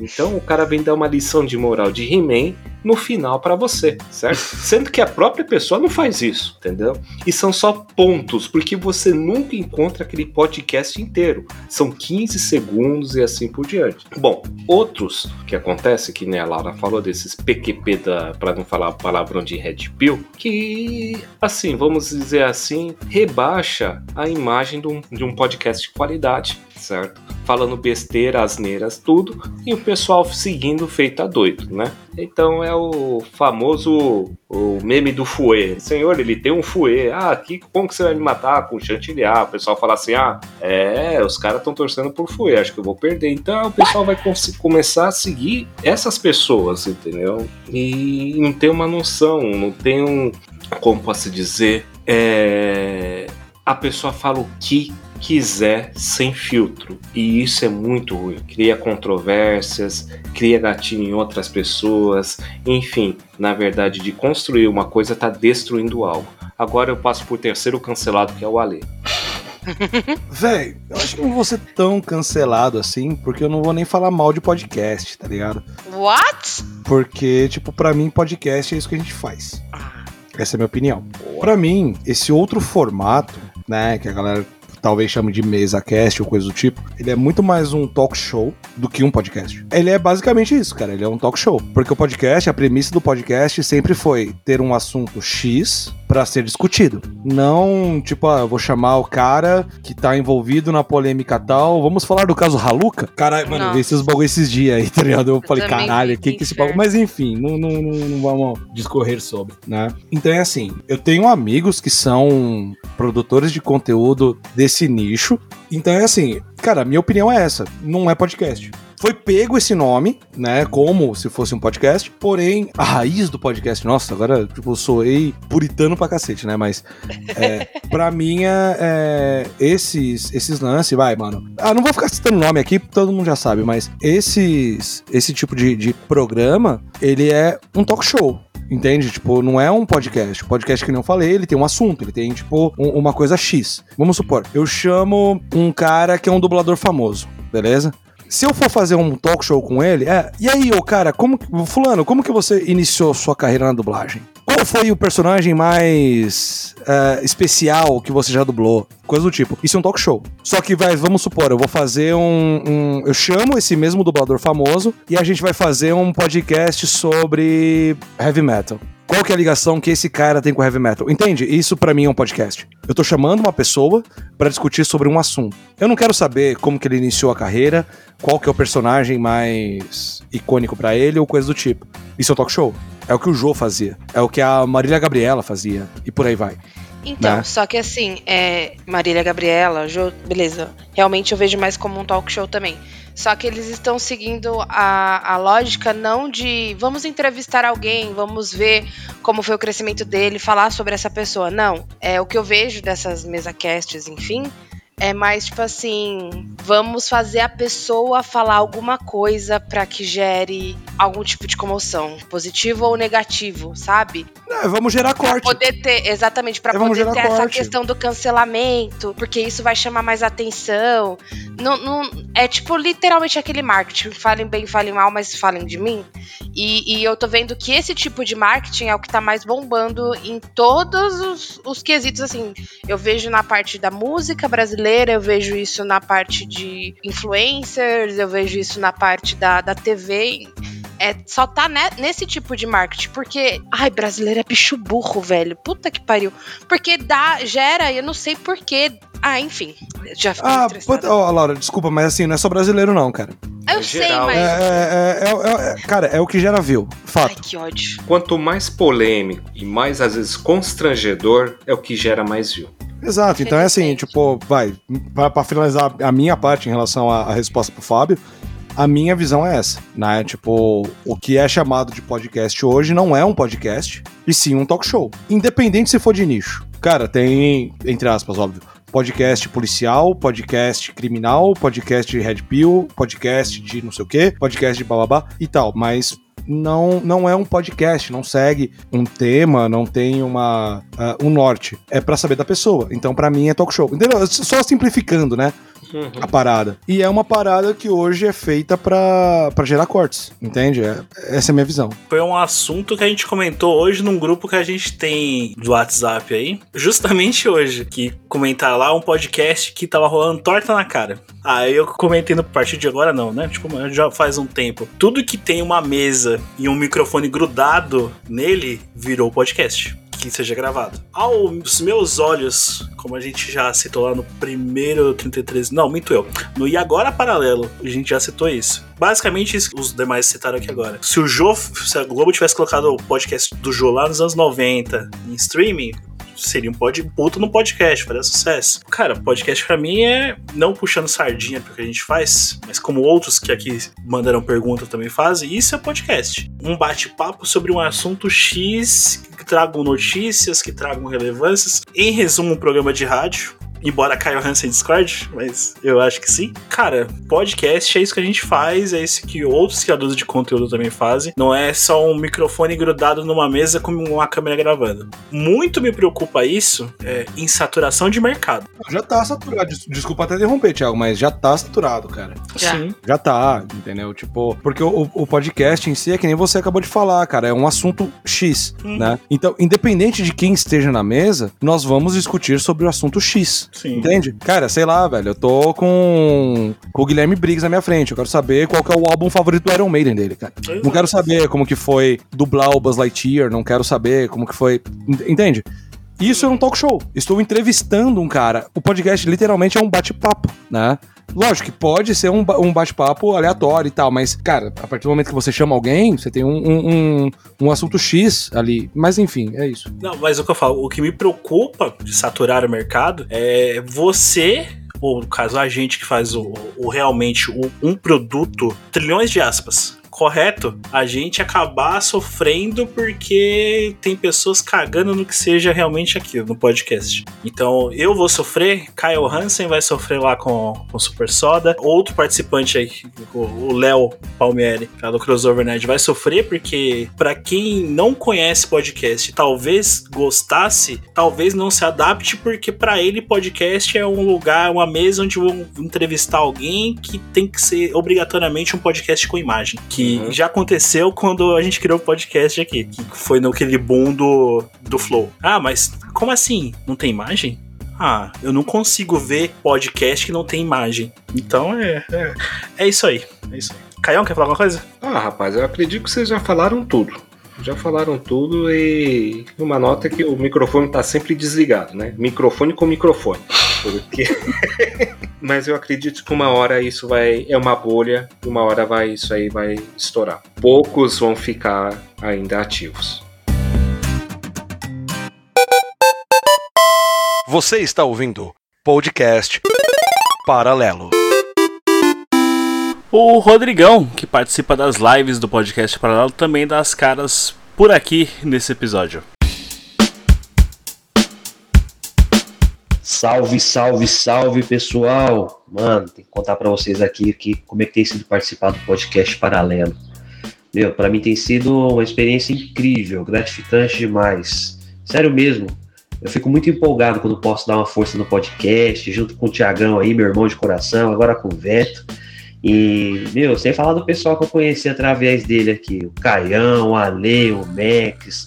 Então o cara vem dar uma lição de moral de He-Man no final para você, certo? Sendo que a própria pessoa não faz isso, entendeu? E são só pontos, porque você nunca encontra aquele podcast inteiro. São 15 segundos e assim por diante. Bom, outros que acontece, que nem a Laura falou desses PQP da, para não falar palavrão de Red Pill, que assim, vamos dizer assim, rebaixa a imagem de um, de um podcast de qualidade, certo? Falando besteira, asneiras, tudo, e o pessoal seguindo feito a doido, né? Então é o famoso o meme do fuê. Senhor, ele tem um fuê. Ah, que, como que você vai me matar? Com chantilly. O pessoal fala assim: ah, é, os caras estão torcendo por fuê, acho que eu vou perder. Então o pessoal vai começar a seguir essas pessoas, entendeu? E não tem uma noção, não tem um. Como posso dizer? É, a pessoa fala o que quiser sem filtro. E isso é muito ruim. Cria controvérsias, cria gatilho em outras pessoas, enfim, na verdade, de construir uma coisa tá destruindo algo. Agora eu passo por terceiro cancelado, que é o Ale. Véi, eu acho que não vou ser tão cancelado assim, porque eu não vou nem falar mal de podcast, tá ligado? What? Porque, tipo, pra mim, podcast é isso que a gente faz. Essa é a minha opinião. Pra mim, esse outro formato, né, que a galera talvez chame de mesa cast ou coisa do tipo, ele é muito mais um talk show do que um podcast. Ele é basicamente isso, cara, ele é um talk show. Porque o podcast, a premissa do podcast sempre foi ter um assunto X para ser discutido. Não, tipo, ah, eu vou chamar o cara que tá envolvido na polêmica tal, vamos falar do caso Haluca? Caralho, mano, eu vi esses bagulho esses dias aí, tá ligado? Eu, eu falei, caralho, que que esse bagulho... Mas enfim, não, não, não, não vamos discorrer sobre, né? Então é assim, eu tenho amigos que são produtores de conteúdo desse nicho, então é assim, cara, minha opinião é essa, não é podcast. Foi pego esse nome, né, como se fosse um podcast, porém, a raiz do podcast, nossa, agora, tipo, eu soei puritano pra cacete, né, mas é, pra mim, é, é, esses, esses lances, vai, mano, ah, não vou ficar citando nome aqui, todo mundo já sabe, mas esses, esse tipo de, de programa, ele é um talk show, Entende? Tipo, não é um podcast. O podcast que eu falei, ele tem um assunto, ele tem, tipo, um, uma coisa X. Vamos supor, eu chamo um cara que é um dublador famoso, beleza? Se eu for fazer um talk show com ele, é, e aí, ô cara, como fulano, como que você iniciou sua carreira na dublagem? Qual foi o personagem mais uh, especial que você já dublou? Coisa do tipo. Isso é um talk show. Só que vai, vamos supor, eu vou fazer um, um, Eu chamo esse mesmo dublador famoso e a gente vai fazer um podcast sobre heavy metal. Qual que é a ligação que esse cara tem com heavy metal? Entende? Isso para mim é um podcast. Eu tô chamando uma pessoa para discutir sobre um assunto. Eu não quero saber como que ele iniciou a carreira, qual que é o personagem mais icônico para ele ou coisa do tipo. Isso é um talk show. É o que o Jô fazia. É o que a Marília Gabriela fazia. E por aí vai. Então, né? só que assim, é, Marília Gabriela, Jô, beleza. Realmente eu vejo mais como um talk show também. Só que eles estão seguindo a, a lógica não de vamos entrevistar alguém, vamos ver como foi o crescimento dele, falar sobre essa pessoa. Não. É o que eu vejo dessas mesa casts, enfim, é mais tipo assim, vamos fazer a pessoa falar alguma coisa para que gere algum tipo de comoção, positivo ou negativo, sabe? É, vamos gerar corte. Pra poder ter, exatamente, para É, poder ter essa corte. questão do cancelamento, porque isso vai chamar mais atenção. Não, não, é tipo literalmente aquele marketing, falem bem, falem mal, mas falem de mim. E, e eu tô vendo que esse tipo de marketing é o que tá mais bombando em todos os, os quesitos, assim. Eu vejo na parte da música brasileira, eu vejo isso na parte de influencers, eu vejo isso na parte da, da TV. é só tá ne- nesse tipo de marketing. Porque, ai, brasileiro é bicho burro, velho. Puta que pariu. Porque dá, gera, eu não sei porquê. Ah, enfim. Já fiquei Ah, puta, ó, Laura, desculpa, mas assim, não é só brasileiro, não, cara. Eu sei, mas. É, é, é, é- é- cara, é o que gera view. Fato. Que ódio. Quanto mais polêmico e mais, às vezes, constrangedor, é o que gera mais view. Exato, então é assim, tipo, vai, pra, pra finalizar a minha parte em relação à, à resposta pro Fábio, a minha visão é essa, né? Tipo, o que é chamado de podcast hoje não é um podcast, e sim um talk show. Independente se for de nicho. Cara, tem, entre aspas, óbvio, podcast policial, podcast criminal, podcast de Red Pill, podcast de não sei o quê, podcast de bababá e tal, mas não, não é um podcast, não segue um tema, não tem uma ah, um norte. É pra saber da pessoa. Então, pra mim, é talk show. Entendeu? Só simplificando, né? A parada. E é uma parada que hoje é feita pra, pra gerar cortes, entende? É- essa é a minha visão. Foi um assunto que a gente comentou hoje num grupo que a gente tem do WhatsApp aí. Justamente hoje. Que comentaram lá um podcast que tava rolando torta na cara. Aí eu comentei no partir de agora, não, né? Tipo, já faz um tempo. Tudo que tem uma mesa e um microfone grudado nele virou podcast. Que seja gravado. Aos meus olhos, como a gente já citou lá no primeiro 33. Não, minto eu. No E Agora Paralelo, a gente já citou isso. Basicamente, os demais citaram aqui agora. Se o Jô, se a Globo tivesse colocado o podcast do Jô lá nos anos 90 em streaming, seria um pod, puta no podcast, faria sucesso. Cara, podcast pra mim é não puxando sardinha pro que a gente faz, mas como outros que aqui mandaram pergunta também fazem, isso é podcast. Um bate-papo sobre um assunto X que tragam notícias, que tragam relevâncias. Em resumo, um programa de rádio. Embora Caio Hansen discorde, mas eu acho que sim. Cara, podcast é isso que a gente faz, é isso que outros criadores de conteúdo também fazem. Não é só um microfone grudado numa mesa com uma câmera gravando. Muito me preocupa isso é, em saturação de mercado. Já tá saturado. Des- Desculpa até interromper, Thiago, mas já tá saturado, cara. Já. Sim. Já tá, entendeu? Tipo, porque o, o podcast em si é que nem você acabou de falar, cara. É um assunto X, Uhum. né? Então, independente de quem esteja na mesa, nós vamos discutir sobre o assunto X. Sim. Entende? Cara, sei lá, velho. Eu tô com, com o Guilherme Briggs na minha frente. Eu quero saber qual que é o álbum favorito do Iron Maiden dele, cara. Não quero saber como que foi dublar o Buzz Lightyear. Não quero saber como que foi. Ent- Entende? Isso é um talk show. Estou entrevistando um cara. O podcast literalmente é um bate-papo, né? Lógico que pode ser um, um bate-papo aleatório e tal, mas, cara, a partir do momento que você chama alguém, você tem um, um, um, um assunto X ali. Mas enfim, é isso. Não, mas o que eu falo, o que me preocupa de saturar o mercado é você, ou no caso a gente que faz o, o realmente o- um produto, trilhões de aspas. Correto? A gente acabar sofrendo porque tem pessoas cagando no que seja realmente aquilo no podcast. Então eu vou sofrer, Kyle Hansen vai sofrer lá com, com Super Soda, outro participante aí, o Léo Palmieri, lá do Crossover Nerd, vai sofrer porque pra quem não conhece podcast, talvez gostasse, talvez não se adapte porque pra ele podcast é um lugar, uma mesa onde vão entrevistar alguém que tem que ser obrigatoriamente um podcast com imagem, que já aconteceu quando a gente criou o podcast aqui, que foi naquele boom do, do Flow. Ah, mas como assim? Não tem imagem? Ah, eu não consigo ver podcast que não tem imagem. Então é, é, é isso aí. É isso aí. Caião, quer falar alguma coisa? Ah, rapaz, eu acredito que vocês já falaram tudo. Já falaram tudo e uma nota é que o microfone tá sempre desligado, né? Microfone com microfone. Porque... Mas eu acredito que uma hora isso vai. É uma bolha, e uma hora vai isso aí vai estourar. Poucos vão ficar ainda ativos. Você está ouvindo podcast Paralelo. O Rodrigão, que participa das lives do podcast Paralelo, também dá as caras por aqui nesse episódio. Salve, salve, salve, pessoal! Mano, tem que contar pra vocês aqui que como é que tem sido participar do podcast paralelo. Meu, pra mim tem sido uma experiência incrível, gratificante demais. Sério mesmo. Eu fico muito empolgado quando posso dar uma força no podcast, junto com o Tiagão aí, meu irmão de coração, agora com o Veto. E, meu, sem falar do pessoal que eu conheci através dele aqui, o Caião, o Ale, o Max,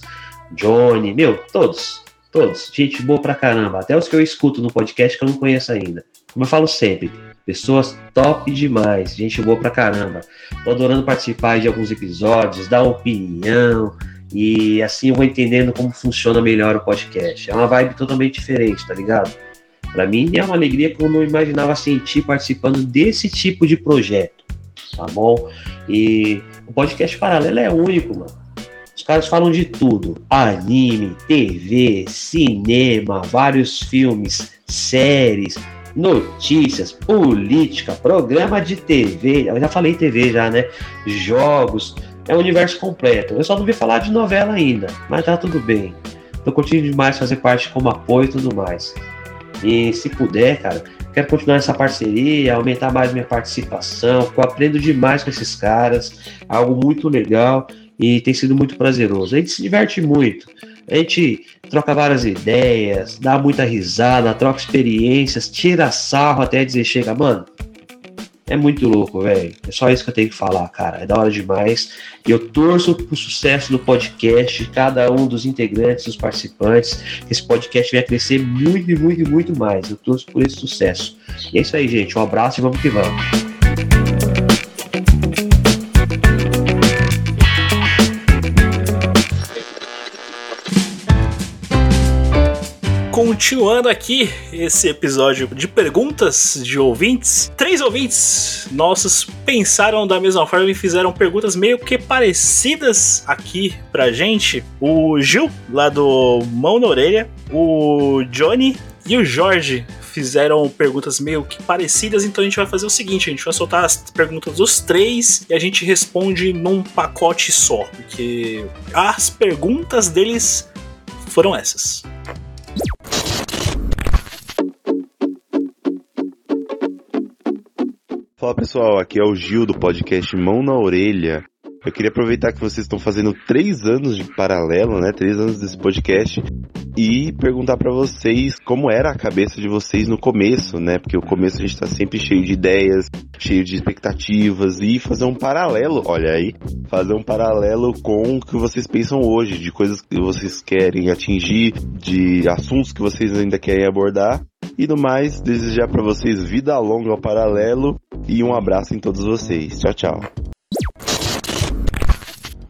Johnny, meu, todos. Todos, gente boa pra caramba, até os que eu escuto no podcast que eu não conheço ainda. Como eu falo sempre, Pessoas top demais, gente boa pra caramba. Tô adorando participar de alguns episódios, dar opinião e assim eu vou entendendo como funciona melhor o podcast. É uma vibe totalmente diferente, tá ligado? Para mim é uma alegria que eu não imaginava sentir participando desse tipo de projeto, tá bom? E o podcast paralelo é único, mano. Os caras falam de tudo: anime, TV, cinema, vários filmes, séries, notícias, política, programa de TV. Eu já falei TV já, né? Jogos. É um universo completo. Eu só não vi falar de novela ainda, mas tá tudo bem. Tô curtindo demais fazer parte como apoio e tudo mais. E se puder, cara, quero continuar essa parceria, aumentar mais minha participação. Eu aprendo demais com esses caras, algo muito legal e tem sido muito prazeroso. A gente se diverte muito, a gente troca várias ideias, dá muita risada, troca experiências, tira sarro até dizer chega, mano. É muito louco, velho. É só isso que eu tenho que falar, cara. É da hora demais. E eu torço pro sucesso do podcast, cada um dos integrantes, dos participantes. Esse podcast venha crescer muito, muito, muito mais. Eu torço por esse sucesso. E é isso aí, gente. Um abraço e vamos que vamos. Continuando aqui esse episódio de perguntas de ouvintes, três ouvintes nossos pensaram da mesma forma e fizeram perguntas meio que parecidas aqui pra gente. O Gil, lá do Mão na Orelha, o Johnny e o Jorge fizeram perguntas meio que parecidas, então a gente vai fazer o seguinte: a gente vai soltar as perguntas dos três e a gente responde num pacote só, porque as perguntas deles foram essas. Fala pessoal, aqui é o Gil do podcast Mão na Orelha. Eu queria aproveitar que vocês estão fazendo três anos de paralelo, né? Três anos desse podcast e perguntar para vocês como era a cabeça de vocês no começo, né? Porque o começo a gente tá sempre cheio de ideias, cheio de expectativas e fazer um paralelo, olha aí, fazer um paralelo com o que vocês pensam hoje, de coisas que vocês querem atingir, de assuntos que vocês ainda querem abordar. E no mais, desejar para vocês vida longa ao paralelo e um abraço em todos vocês. Tchau, tchau.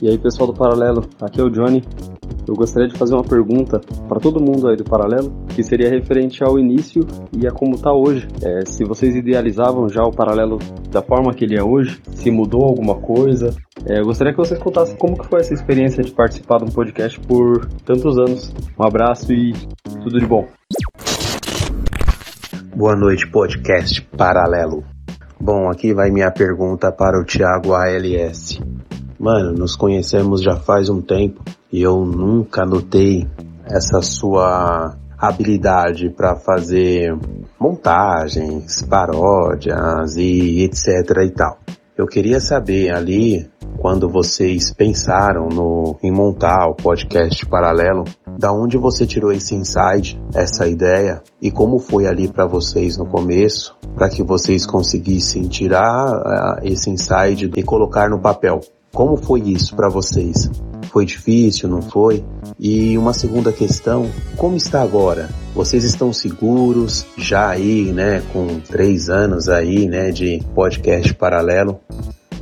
E aí, pessoal do Paralelo, aqui é o Johnny. Eu gostaria de fazer uma pergunta para todo mundo aí do Paralelo, que seria referente ao início e a como está hoje. É, se vocês idealizavam já o Paralelo da forma que ele é hoje, se mudou alguma coisa. É, eu gostaria que vocês contassem como que foi essa experiência de participar de um podcast por tantos anos. Um abraço e tudo de bom. Boa noite, podcast Paralelo. Bom, aqui vai minha pergunta para o Thiago ALS. Mano, nos conhecemos já faz um tempo e eu nunca notei essa sua habilidade para fazer montagens, paródias e etc e tal. Eu queria saber ali, quando vocês pensaram no, em montar o podcast paralelo, da onde você tirou esse insight, essa ideia e como foi ali para vocês no começo, para que vocês conseguissem tirar uh, esse insight e colocar no papel. Como foi isso para vocês? Foi difícil, não foi? E uma segunda questão, como está agora? Vocês estão seguros já aí, né, com três anos aí, né, de podcast paralelo?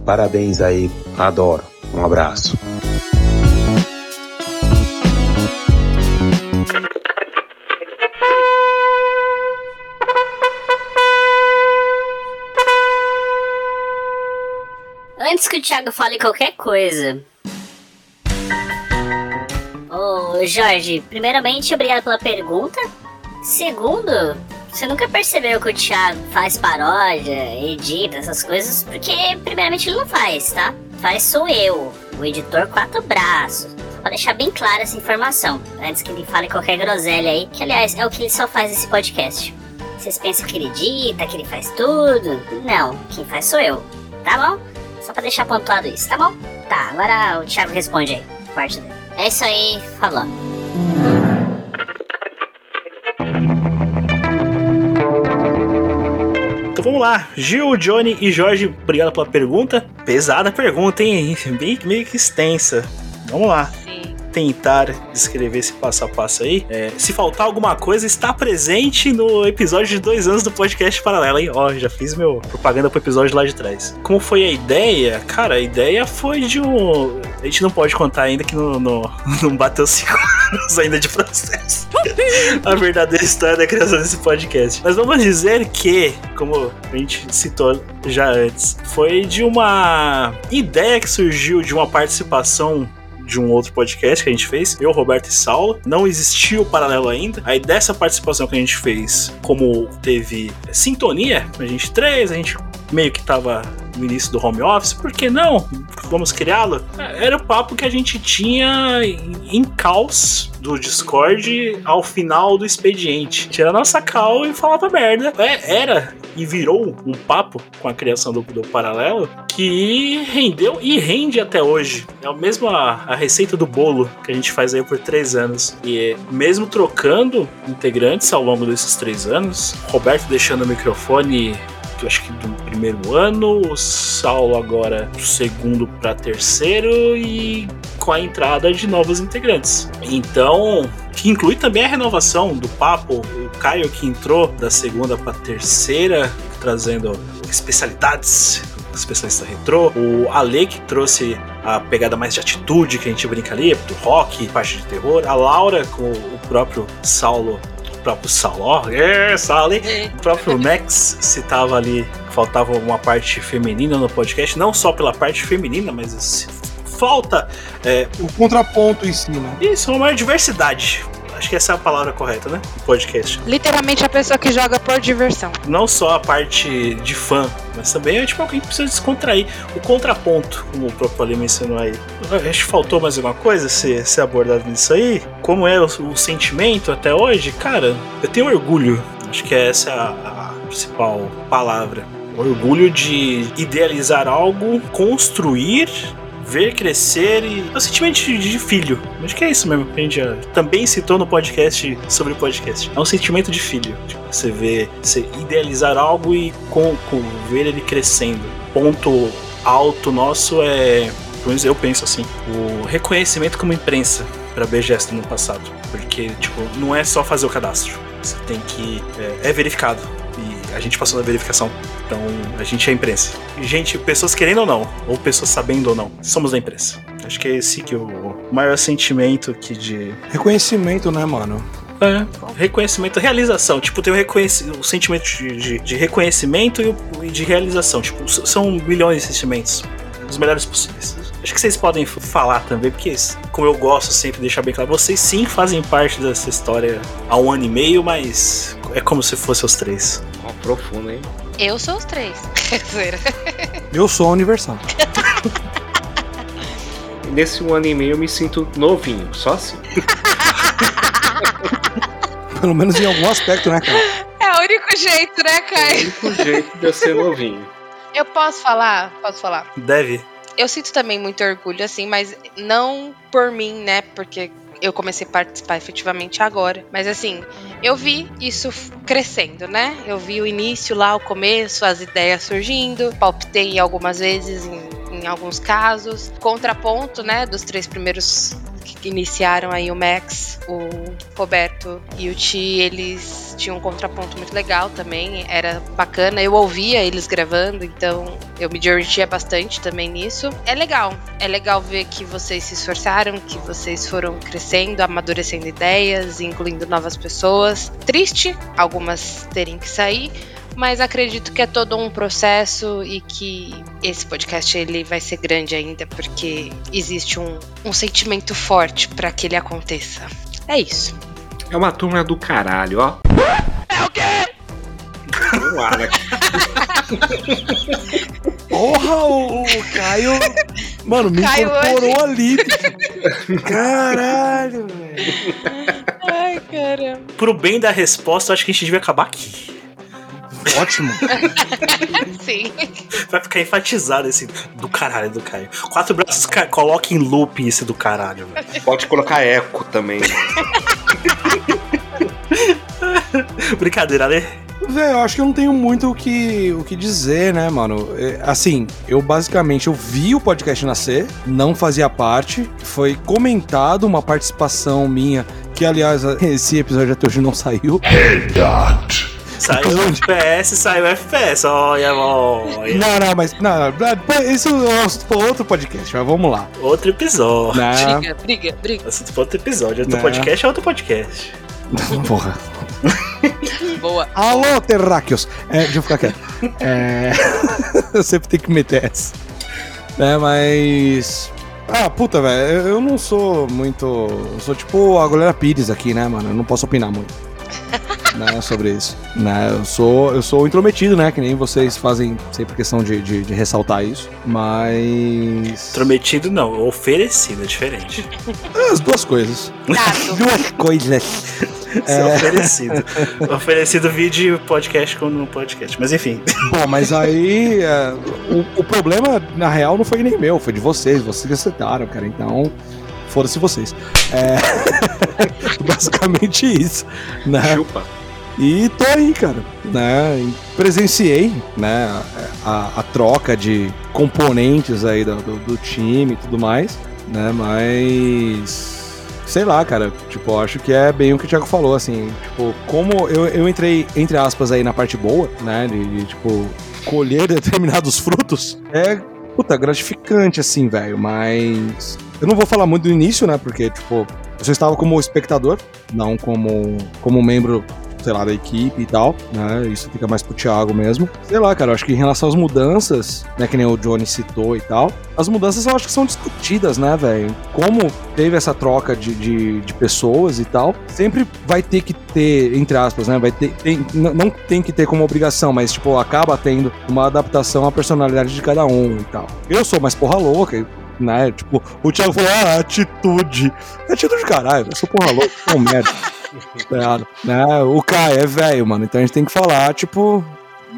Parabéns aí, adoro. Um abraço. Antes que o Thiago fale qualquer coisa. Ô Jorge, primeiramente, obrigado pela pergunta. Segundo, você nunca percebeu que o Thiago faz paródia, edita essas coisas, porque primeiramente ele não faz, tá? Faz sou eu, o editor quatro braços. Pra deixar bem clara essa informação, antes que ele fale qualquer groselha aí, que aliás é o que ele só faz nesse podcast. Vocês pensam que ele edita, que ele faz tudo? Não, quem faz sou eu, tá bom? Só pra deixar pontuado isso, tá bom? Tá, agora o Thiago responde aí, parte dele. É isso aí, falou. Então vamos lá, Gil, Johnny e Jorge, obrigado pela pergunta. Pesada pergunta, hein? Bem, meio que extensa. Vamos lá. Tentar descrever esse passo a passo aí. É, se faltar alguma coisa, está presente no episódio de dois anos do podcast paralelo, hein? Ó, já fiz meu propaganda pro episódio lá de trás. Como foi a ideia? Cara, a ideia foi de um. A gente não pode contar ainda que não, não, não bateu cinco anos ainda de processo. a verdadeira história da criação desse podcast. Mas vamos dizer que, como a gente citou já antes, foi de uma ideia que surgiu de uma participação de um outro podcast que a gente fez, eu, Roberto e Saulo. Não existia o paralelo ainda. Aí dessa participação que a gente fez, como teve sintonia, a gente três, a gente meio que tava no início do home office, por que não? Vamos criá-lo? Era o papo que a gente tinha em caos do Discord ao final do expediente. Tira a nossa cal e falava merda. É, era e virou um papo com a criação do, do paralelo que rendeu e rende até hoje. É a mesma a receita do bolo que a gente faz aí por três anos. E mesmo trocando integrantes ao longo desses três anos, Roberto deixando o microfone acho que do primeiro ano, o Saulo agora do segundo para terceiro e com a entrada de novos integrantes. Então, que inclui também a renovação do papo, o Caio que entrou da segunda para terceira, trazendo especialidades especialista retrô, o Ale que trouxe a pegada mais de atitude que a gente brinca ali, do rock, parte de terror, a Laura com o próprio Saulo próprio Saló, é, Sally, o próprio Max citava ali que faltava uma parte feminina no podcast, não só pela parte feminina, mas falta é, o contraponto em si, né? Isso, uma maior diversidade. Acho que essa é a palavra correta, né? Podcast. Literalmente a pessoa que joga por diversão. Não só a parte de fã, mas também é tipo alguém que precisa descontrair. O contraponto, como o próprio Ali mencionou aí. Acho que faltou mais alguma coisa ser, ser abordado nisso aí. Como é o, o sentimento até hoje? Cara, eu tenho orgulho. Acho que essa é a, a principal palavra orgulho de idealizar algo, construir ver crescer e é um sentimento de, filho. Acho que é isso mesmo que a gente já também citou no podcast sobre o podcast. É um sentimento de filho. Tipo, você vê, você idealizar algo e com, com ver ele crescendo. Ponto alto nosso é, pelo menos eu penso assim, o reconhecimento como imprensa para BGS no passado. Porque, tipo, não é só fazer o cadastro. Você tem que. É, é verificado a gente passou na verificação. Então a gente é imprensa. Gente, pessoas querendo ou não, ou pessoas sabendo ou não, somos da imprensa. Acho que é esse que é o maior sentimento que de. Reconhecimento, né, mano? É, reconhecimento, realização. Tipo, tem o, reconhec... o sentimento de, de, de reconhecimento e, o, e de realização. Tipo, são milhões de sentimentos. Os melhores possíveis. Acho que vocês podem falar também, porque, como eu gosto sempre de deixar bem claro, vocês sim fazem parte dessa história há um ano e meio, mas é como se fossem os três. Profundo, hein? Eu sou os três. eu sou a Universal. Nesse um ano e meio eu me sinto novinho, só assim. Pelo menos em algum aspecto, né, cara? É o único jeito, né, Caio? É o único jeito de eu ser novinho. Eu posso falar? Posso falar? Deve. Eu sinto também muito orgulho, assim, mas não por mim, né? Porque eu comecei a participar efetivamente agora. Mas assim, eu vi isso crescendo, né? Eu vi o início lá, o começo, as ideias surgindo, palpitei algumas vezes em, em alguns casos. Contraponto, né, dos três primeiros que iniciaram aí o Max, o Roberto e o Ti, eles tinham um contraponto muito legal também, era bacana. Eu ouvia eles gravando, então eu me divertia bastante também nisso. É legal, é legal ver que vocês se esforçaram, que vocês foram crescendo, amadurecendo ideias, incluindo novas pessoas. Triste algumas terem que sair, mas acredito que é todo um processo e que esse podcast ele vai ser grande ainda porque existe um, um sentimento forte para que ele aconteça. É isso. É uma turma do caralho, ó. É o quê? Né? Porra, o, o, Caio. Mano, me Caio incorporou hoje. ali. Caralho, velho. Ai, caramba. Pro bem da resposta, acho que a gente devia acabar aqui. Ótimo. Sim. Vai ficar enfatizado esse do caralho do Caio. Quatro braços, coloque em loop esse do caralho. Véio. Pode colocar eco também. Brincadeira, né? Velho, eu acho que eu não tenho muito o que, o que dizer, né, mano? É, Assim, eu basicamente eu vi o podcast nascer, não fazia parte, foi comentado uma participação minha, que aliás, esse episódio até hoje não saiu. Saiu o FPS, saiu o FPS. Olha, olha. Não, não, mas. Não, não, isso é outro podcast, mas vamos lá. Outro episódio. Não. Briga, briga, briga. Outro episódio. Outro Não. podcast é outro podcast. Porra. Boa. Alô, terráqueos! É, deixa eu ficar quieto. É... eu sempre tenho que meter essa. Né, mas. Ah, puta, velho, eu- não sou muito. Eu sou tipo a galera Pires aqui, né, mano? Eu não posso opinar muito. Né, sobre isso. Né, eu sou eu sou intrometido, né? Que nem vocês fazem sempre questão de, de, de ressaltar isso. Mas. Prometido não, oferecido, é diferente. As duas coisas. Duas coisas. É. Oferecido. oferecido vídeo e podcast como podcast. Mas enfim. Bom, mas aí é, o, o problema, na real, não foi nem meu, foi de vocês. Vocês acertaram, cara. Então, foda-se vocês. É, basicamente isso, né? Chupa. E tô aí, cara, né? Presenciei, né? A, a troca de componentes aí do, do, do time e tudo mais, né? Mas sei lá, cara, tipo, acho que é bem o que o Thiago falou, assim, tipo, como eu, eu entrei, entre aspas, aí na parte boa, né, de, de, tipo, colher determinados frutos, é, puta, gratificante, assim, velho, mas eu não vou falar muito do início, né, porque, tipo, eu só estava como espectador, não como, como membro sei lá, da equipe e tal, né? Isso fica mais pro Thiago mesmo. Sei lá, cara, eu acho que em relação às mudanças, né, que nem o Johnny citou e tal, as mudanças eu acho que são discutidas, né, velho? Como teve essa troca de, de, de pessoas e tal, sempre vai ter que ter, entre aspas, né? Vai ter, tem, não tem que ter como obrigação, mas, tipo, acaba tendo uma adaptação à personalidade de cada um e tal. Eu sou mais porra louca, né? Tipo, o Thiago falou, ah, atitude. Atitude, caralho, sou porra louca, sou um merda. Tá né? O Kai é velho, mano. Então a gente tem que falar, tipo,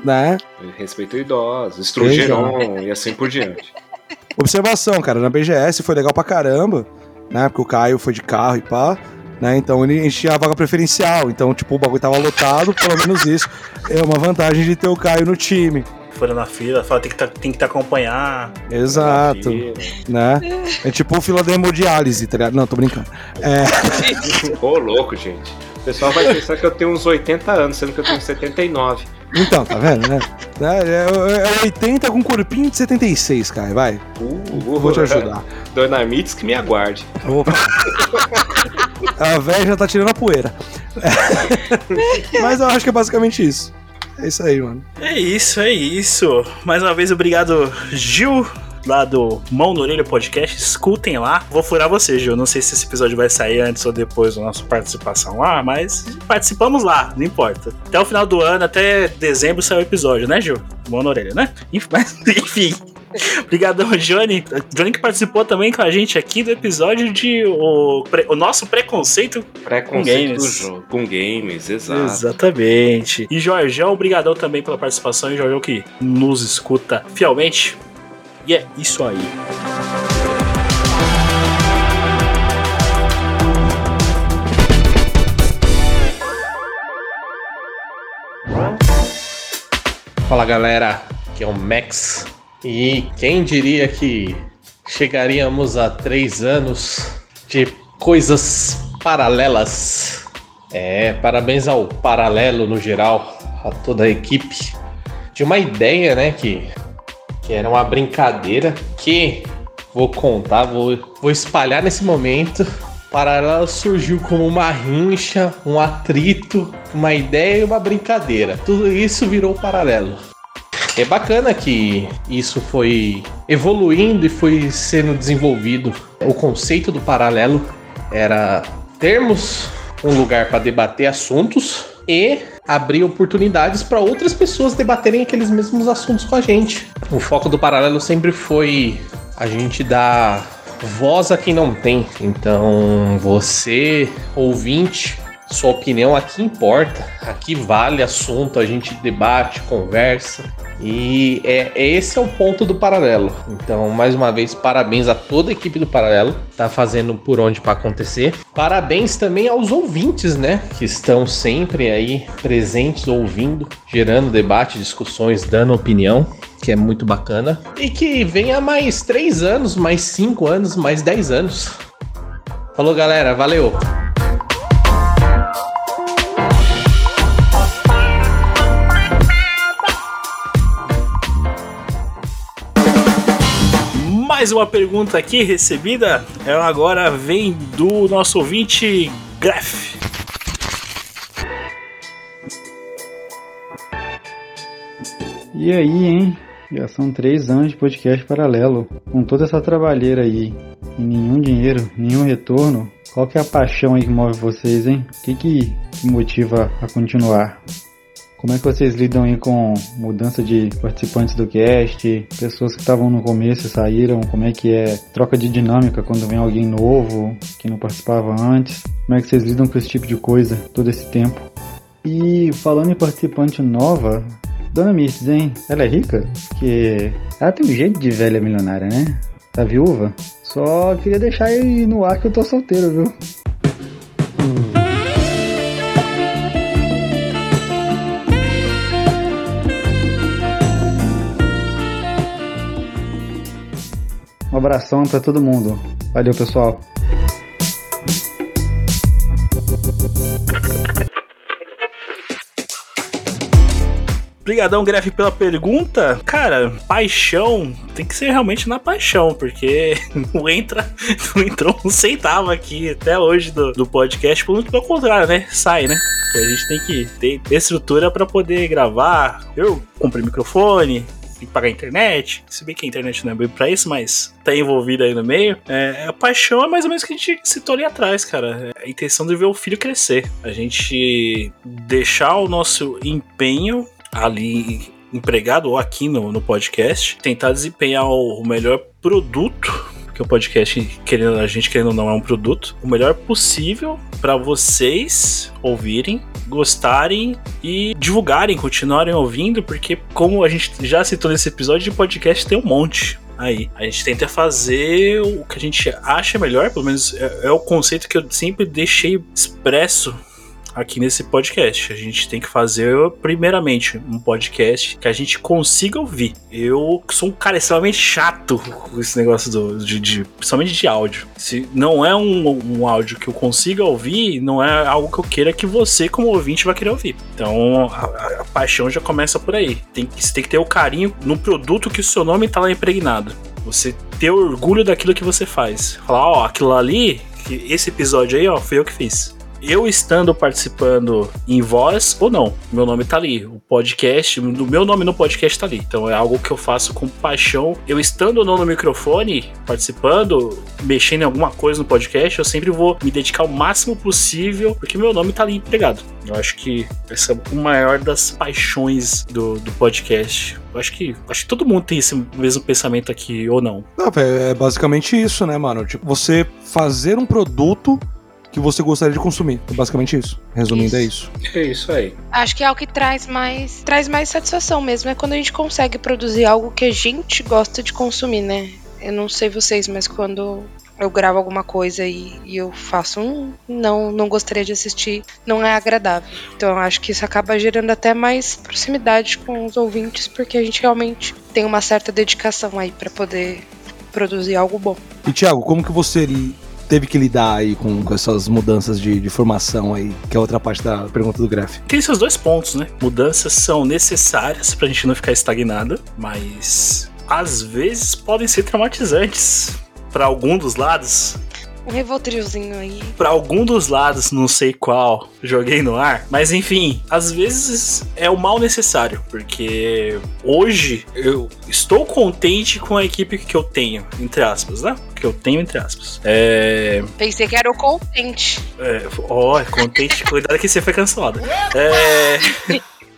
né? Respeito idosos, estrugeron e assim por diante. Observação, cara, na BGS foi legal pra caramba, né? Porque o Caio foi de carro e pá. Né, então ele enchia a vaga preferencial. Então, tipo, o bagulho tava lotado, pelo menos isso. É uma vantagem de ter o Caio no time. Foram na fila, fala tem que tá, tem que tá acompanhar. Exato. Né? É tipo fila da hemodiálise, tá ligado? Não, tô brincando. É. Ô, louco, gente. O pessoal vai pensar que eu tenho uns 80 anos, sendo que eu tenho 79. Então, tá vendo, né? É, é 80 com corpinho de 76, cara, vai. Uh, Vou te ajudar. Dona Mitz que me aguarde. Opa. A velha já tá tirando a poeira. Mas eu acho que é basicamente isso. É isso aí, mano. É isso, é isso. Mais uma vez, obrigado, Gil. Lá do Mão no Orelha Podcast, escutem lá. Vou furar você, Gil. Não sei se esse episódio vai sair antes ou depois da nossa participação lá, mas participamos lá, não importa. Até o final do ano, até dezembro, sai o episódio, né, Gil? Mão na orelha, né? Enfim. Obrigadão, Johnny. Johnny que participou também com a gente aqui do episódio de o, pre- o nosso preconceito com Preconceito do games. Com games, exato. Exatamente. E Jorgão, obrigadão também pela participação. E Jorgão que nos escuta fielmente. E é isso aí. Fala galera, aqui é o Max. E quem diria que chegaríamos a três anos de coisas paralelas? É, parabéns ao Paralelo no geral, a toda a equipe. De uma ideia, né, que, que era uma brincadeira que vou contar, vou, vou espalhar nesse momento. Paralelo surgiu como uma rincha, um atrito, uma ideia e uma brincadeira. Tudo isso virou paralelo. É bacana que isso foi evoluindo e foi sendo desenvolvido. O conceito do paralelo era termos um lugar para debater assuntos e abrir oportunidades para outras pessoas debaterem aqueles mesmos assuntos com a gente. O foco do paralelo sempre foi a gente dar voz a quem não tem. Então, você, ouvinte, Sua opinião aqui importa. Aqui vale assunto, a gente debate, conversa. E é, esse é o ponto do paralelo. Então, mais uma vez, parabéns a toda a equipe do Paralelo, tá fazendo por onde para acontecer. Parabéns também aos ouvintes, né, que estão sempre aí presentes, ouvindo, gerando debate, discussões, dando opinião, que é muito bacana. E que venha mais três anos, mais cinco anos, mais dez anos. Falou, galera, valeu. Mais uma pergunta aqui recebida. Ela agora vem do nosso ouvinte Graf. E aí, hein? Já são três anos de podcast paralelo. Com toda essa trabalheira aí, e nenhum dinheiro, nenhum retorno, qual que é a paixão aí que move vocês, hein? O que, que motiva a continuar? Como é que vocês lidam aí com mudança de participantes do cast, pessoas que estavam no começo saíram? Como é que é troca de dinâmica quando vem alguém novo que não participava antes? Como é que vocês lidam com esse tipo de coisa todo esse tempo? E falando em participante nova, Dona Mirtes, hein? Ela é rica? Porque ela tem um jeito de velha milionária, né? Tá viúva? Só queria deixar aí no ar que eu tô solteiro, viu? Um abração pra todo mundo. Valeu, pessoal. Obrigadão, Gref, pela pergunta. Cara, paixão tem que ser realmente na paixão, porque não entra, não entrou um centavo aqui até hoje do, do podcast, muito pelo contrário, né? Sai, né? A gente tem que ter estrutura para poder gravar. Eu comprei microfone, tem que pagar a internet. Se bem que a internet não é bem pra isso, mas tá envolvida aí no meio. É, a paixão é mais ou menos o que a gente citou ali atrás, cara. É a intenção de ver o filho crescer. A gente deixar o nosso empenho ali empregado ou aqui no, no podcast, tentar desempenhar o, o melhor produto porque o podcast, querendo a gente querendo ou não, é um produto, o melhor possível para vocês ouvirem, gostarem e divulgarem, continuarem ouvindo, porque como a gente já citou nesse episódio de podcast, tem um monte aí. A gente tenta fazer o que a gente acha melhor, pelo menos é, é o conceito que eu sempre deixei expresso aqui nesse podcast. A gente tem que fazer, primeiramente, um podcast que a gente consiga ouvir. Eu sou um cara extremamente chato com esse negócio do, de, de principalmente de áudio. Se não é um, um áudio que eu consiga ouvir, não é algo que eu queira que você, como ouvinte, vai querer ouvir. Então, a, a, paixão já começa por aí. Tem, você tem que ter o carinho no produto que o seu nome tá lá impregnado. Você ter orgulho daquilo que você faz. Falar, ó, aquilo ali, esse episódio aí, ó, foi eu que fiz eu estando participando em voz ou não, meu nome tá ali. O podcast, o meu nome no podcast tá ali. Então é algo que eu faço com paixão. Eu estando ou não no microfone, participando, mexendo em alguma coisa no podcast, eu sempre vou me dedicar o máximo possível, porque meu nome tá ali empregado. Eu acho que essa é o maior das paixões do, do podcast. Eu acho que acho que todo mundo tem esse mesmo pensamento aqui, ou não. Não, é basicamente isso, né, mano? Tipo, você fazer um produto que você gostaria de consumir. É basicamente isso. Resumindo, isso. é isso. É isso aí. Acho que é o que traz mais, traz mais satisfação mesmo. É quando a gente consegue produzir algo que a gente gosta de consumir, né? Eu não sei vocês, mas quando eu gravo alguma coisa e, e, eu faço um não não gostaria de assistir, não é agradável. Então eu acho que isso acaba gerando até mais proximidade com os ouvintes, porque a gente realmente tem uma certa dedicação aí para poder produzir algo bom. E Thiago, como que você teve que lidar aí com, com essas mudanças de, de, formação aí, que é outra parte da pergunta do Graf? Tem esses dois pontos, né? Mudanças são necessárias pra gente não ficar estagnado, mas às vezes podem ser traumatizantes para algum dos lados. Um revotrilzinho aí. Pra algum dos lados, não sei qual, joguei no ar. Mas enfim, às vezes é o mal necessário. Porque hoje eu estou contente com a equipe que eu tenho, entre aspas, né? Que eu tenho, entre aspas. É. Pensei que era o contente. É, ó, oh, contente, cuidado que você foi cancelado. É.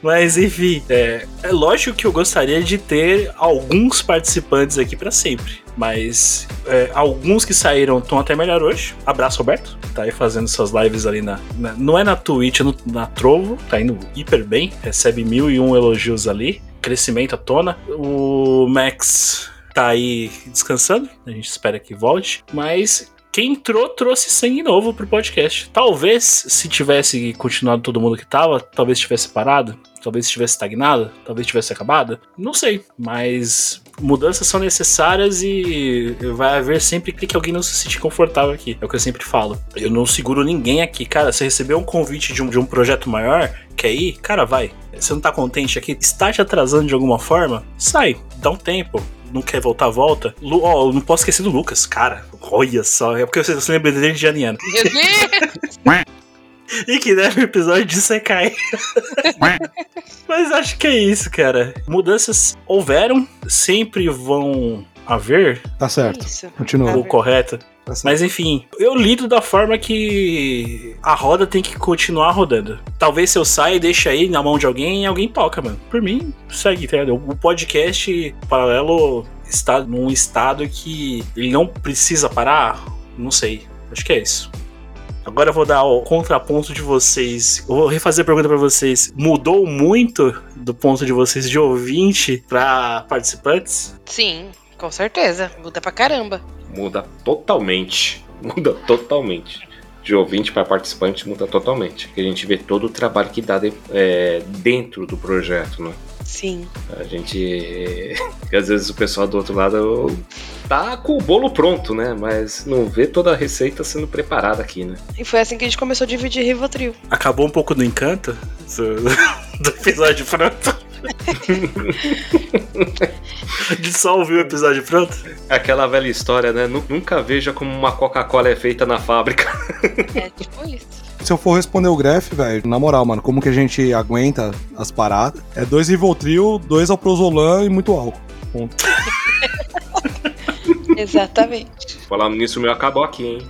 Mas enfim, é, é lógico que eu gostaria de ter alguns participantes aqui pra sempre. Mas é, alguns que saíram estão até melhor hoje. Abraço, Roberto. Tá aí fazendo suas lives ali na. na- não é na Twitch, é no, na Trovo. Tá indo hiper bem. Recebe mil e um elogios ali. Crescimento à tona. O Max tá aí descansando. A gente espera que volte. Mas quem entrou trouxe sangue novo pro podcast. Talvez, se tivesse continuado todo mundo que tava, talvez tivesse parado, talvez tivesse estagnado, talvez tivesse acabado. Não sei, mas mudanças são necessárias e vai haver sempre que alguém não se sentir confortável aqui. É o que eu sempre falo. Eu não seguro ninguém aqui. Cara, você recebeu um convite de um, de um projeto maior, quer ir? Cara, vai. Você não tá contente aqui? Está te atrasando de alguma forma? Sai, dá um tempo não quer voltar, volta. Lu, ó, eu não posso esquecer do Lucas, cara. Olha só, é porque você, você lembra dele de Janiano. Meu Deus! E que deve o episódio de Sekai. Mas acho que é isso, cara. Mudanças houveram, sempre vão haver. Tá certo. Isso. Continua. O correto. Mas enfim, eu lido da forma que a roda tem que continuar rodando. Talvez se eu saia e deixe aí na mão de alguém e alguém toca, mano. Por mim, segue, entendeu? O podcast paralelo está num estado que ele não precisa parar. Não sei. Acho que é isso. Agora eu vou dar o contraponto de vocês. Eu vou refazer a pergunta pra vocês. Mudou muito do ponto de vocês de ouvinte pra participantes? Sim, com certeza. Muda pra caramba. Muda totalmente. Muda totalmente. De ouvinte para participante muda totalmente. Porque a gente vê todo o trabalho que dá de- é, dentro do projeto, né? Sim. A gente. Às vezes o pessoal do outro lado tá com o bolo pronto, né? Mas não vê toda a receita sendo preparada aqui, né? E foi assim que a gente começou a dividir Rivotril. Acabou um pouco do encanto do, episódio pronto? De só ouvir o episódio pronto? Aquela velha história, né? Nu- Nunca veja como uma Coca-Cola é feita na fábrica. É tipo isso. Se eu for responder o Gref, velho, na moral, mano, como que a gente aguenta as paradas? É dois Rivotril, dois Alprozolan e muito álcool. Ponto. Exatamente. Falando nisso, o meu acabou aqui, hein?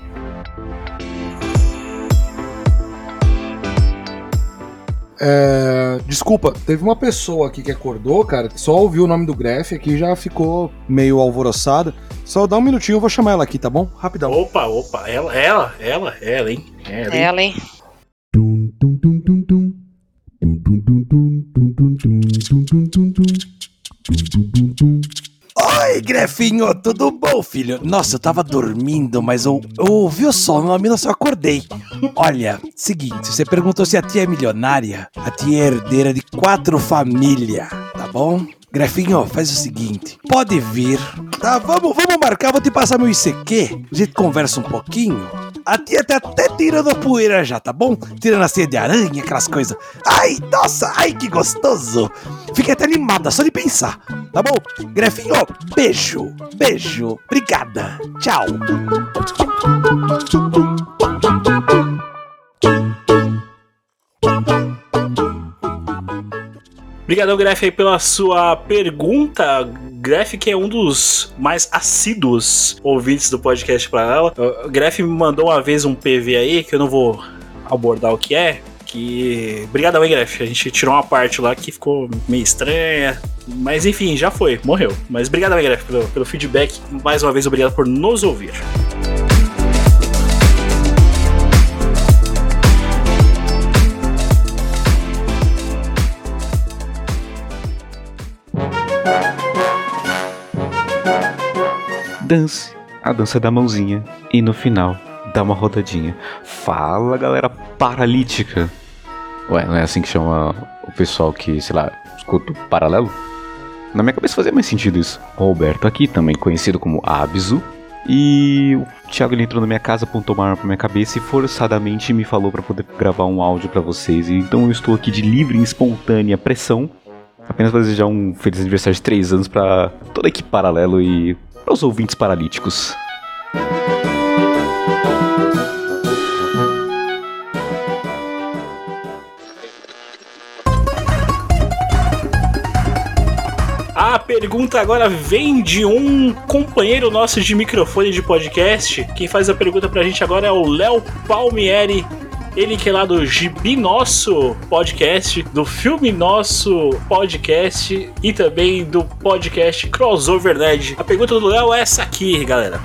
É, desculpa, teve uma pessoa aqui que acordou, cara, que só ouviu o nome do Gref aqui e já ficou meio alvoroçada. Só dá um minutinho, eu vou chamar ela aqui, tá bom? Rapidão. Opa, opa, ela, ela, ela, ela, hein? Ela, hein? Ela, hein? Oi, Grefinho, tudo bom, filho? Nossa, eu tava dormindo, mas eu, eu ouvi o som, no minuto eu acordei. Olha, seguinte, você perguntou se a tia é milionária. A tia é herdeira de quatro famílias, tá bom? Grefinho, faz o seguinte, pode vir. Tá, vamos, vamos marcar, vou te passar meu ICQ. A gente conversa um pouquinho. A tia tá até tirando a poeira já, tá bom? Tirando a ceia de aranha, aquelas coisas. Ai, nossa, ai que gostoso. Fiquei até animada só de pensar, tá bom? Grefinho, beijo, beijo, obrigada, tchau. Obrigadão, Gref, aí pela sua pergunta. Gref, que é um dos mais assíduos ouvintes do podcast Paralelo. O Gref me mandou uma vez um PV aí, que eu não vou abordar o que é. Que. Obrigadão, hein, Gref. A gente tirou uma parte lá que ficou meio estranha. Mas enfim, já foi, morreu. Mas obrigado, hein, Gref, pelo, pelo feedback. Mais uma vez, obrigado por nos ouvir. Dance a dança da mãozinha e no final dá uma rodadinha. Fala galera paralítica. Ué, não é assim que chama o pessoal que, sei lá, escuta o paralelo? Na minha cabeça fazia mais sentido isso. Roberto aqui, também conhecido como Abzu. E o Thiago ele entrou na minha casa, apontou uma arma pra minha cabeça e forçadamente me falou pra poder gravar um áudio pra vocês. E então eu estou aqui de livre e espontânea pressão. Apenas pra desejar um feliz aniversário de 3 anos pra toda a equipe paralelo e para os ouvintes paralíticos. A pergunta agora vem de um companheiro nosso de microfone de podcast. Quem faz a pergunta pra gente agora é o Léo Palmieri, Ele que é lá do Gibi Nosso Podcast, do Filme Nosso Podcast e também do podcast Crossover Nerd. A pergunta do Léo é essa aqui, galera.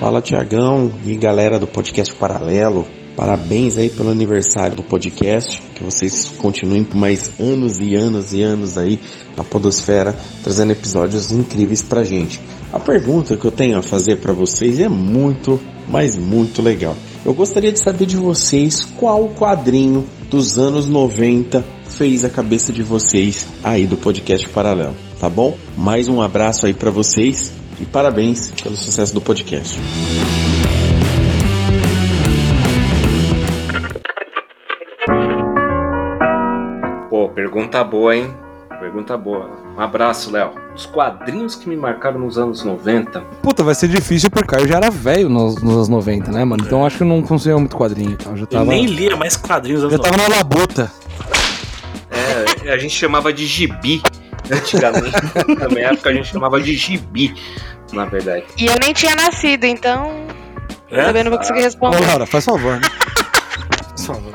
Fala Tiagão e galera do podcast Paralelo. Parabéns aí pelo aniversário do podcast. Que vocês continuem por mais anos e anos e anos aí na Podosfera, trazendo episódios incríveis pra gente. A pergunta que eu tenho a fazer para vocês é muito, mas muito legal. Eu gostaria de saber de vocês qual quadrinho dos anos 90 fez a cabeça de vocês aí do podcast Paralelo, tá bom? Mais um abraço aí para vocês e parabéns pelo sucesso do podcast. Pergunta boa, hein? Pergunta boa. Um abraço, Léo. Os quadrinhos que me marcaram nos anos 90. Puta, vai ser difícil porque eu já era velho nos, nos anos 90, né, mano? Então acho que eu não conseguia muito quadrinho. Eu já tava, Eu nem lia mais quadrinhos. já tava na labuta. É, a gente chamava de gibi. Antigamente, na minha época, a gente chamava de gibi, na verdade. E eu nem tinha nascido, então. É? Também não vou conseguir Ô, responder. Laura, faz favor. né? Faz favor.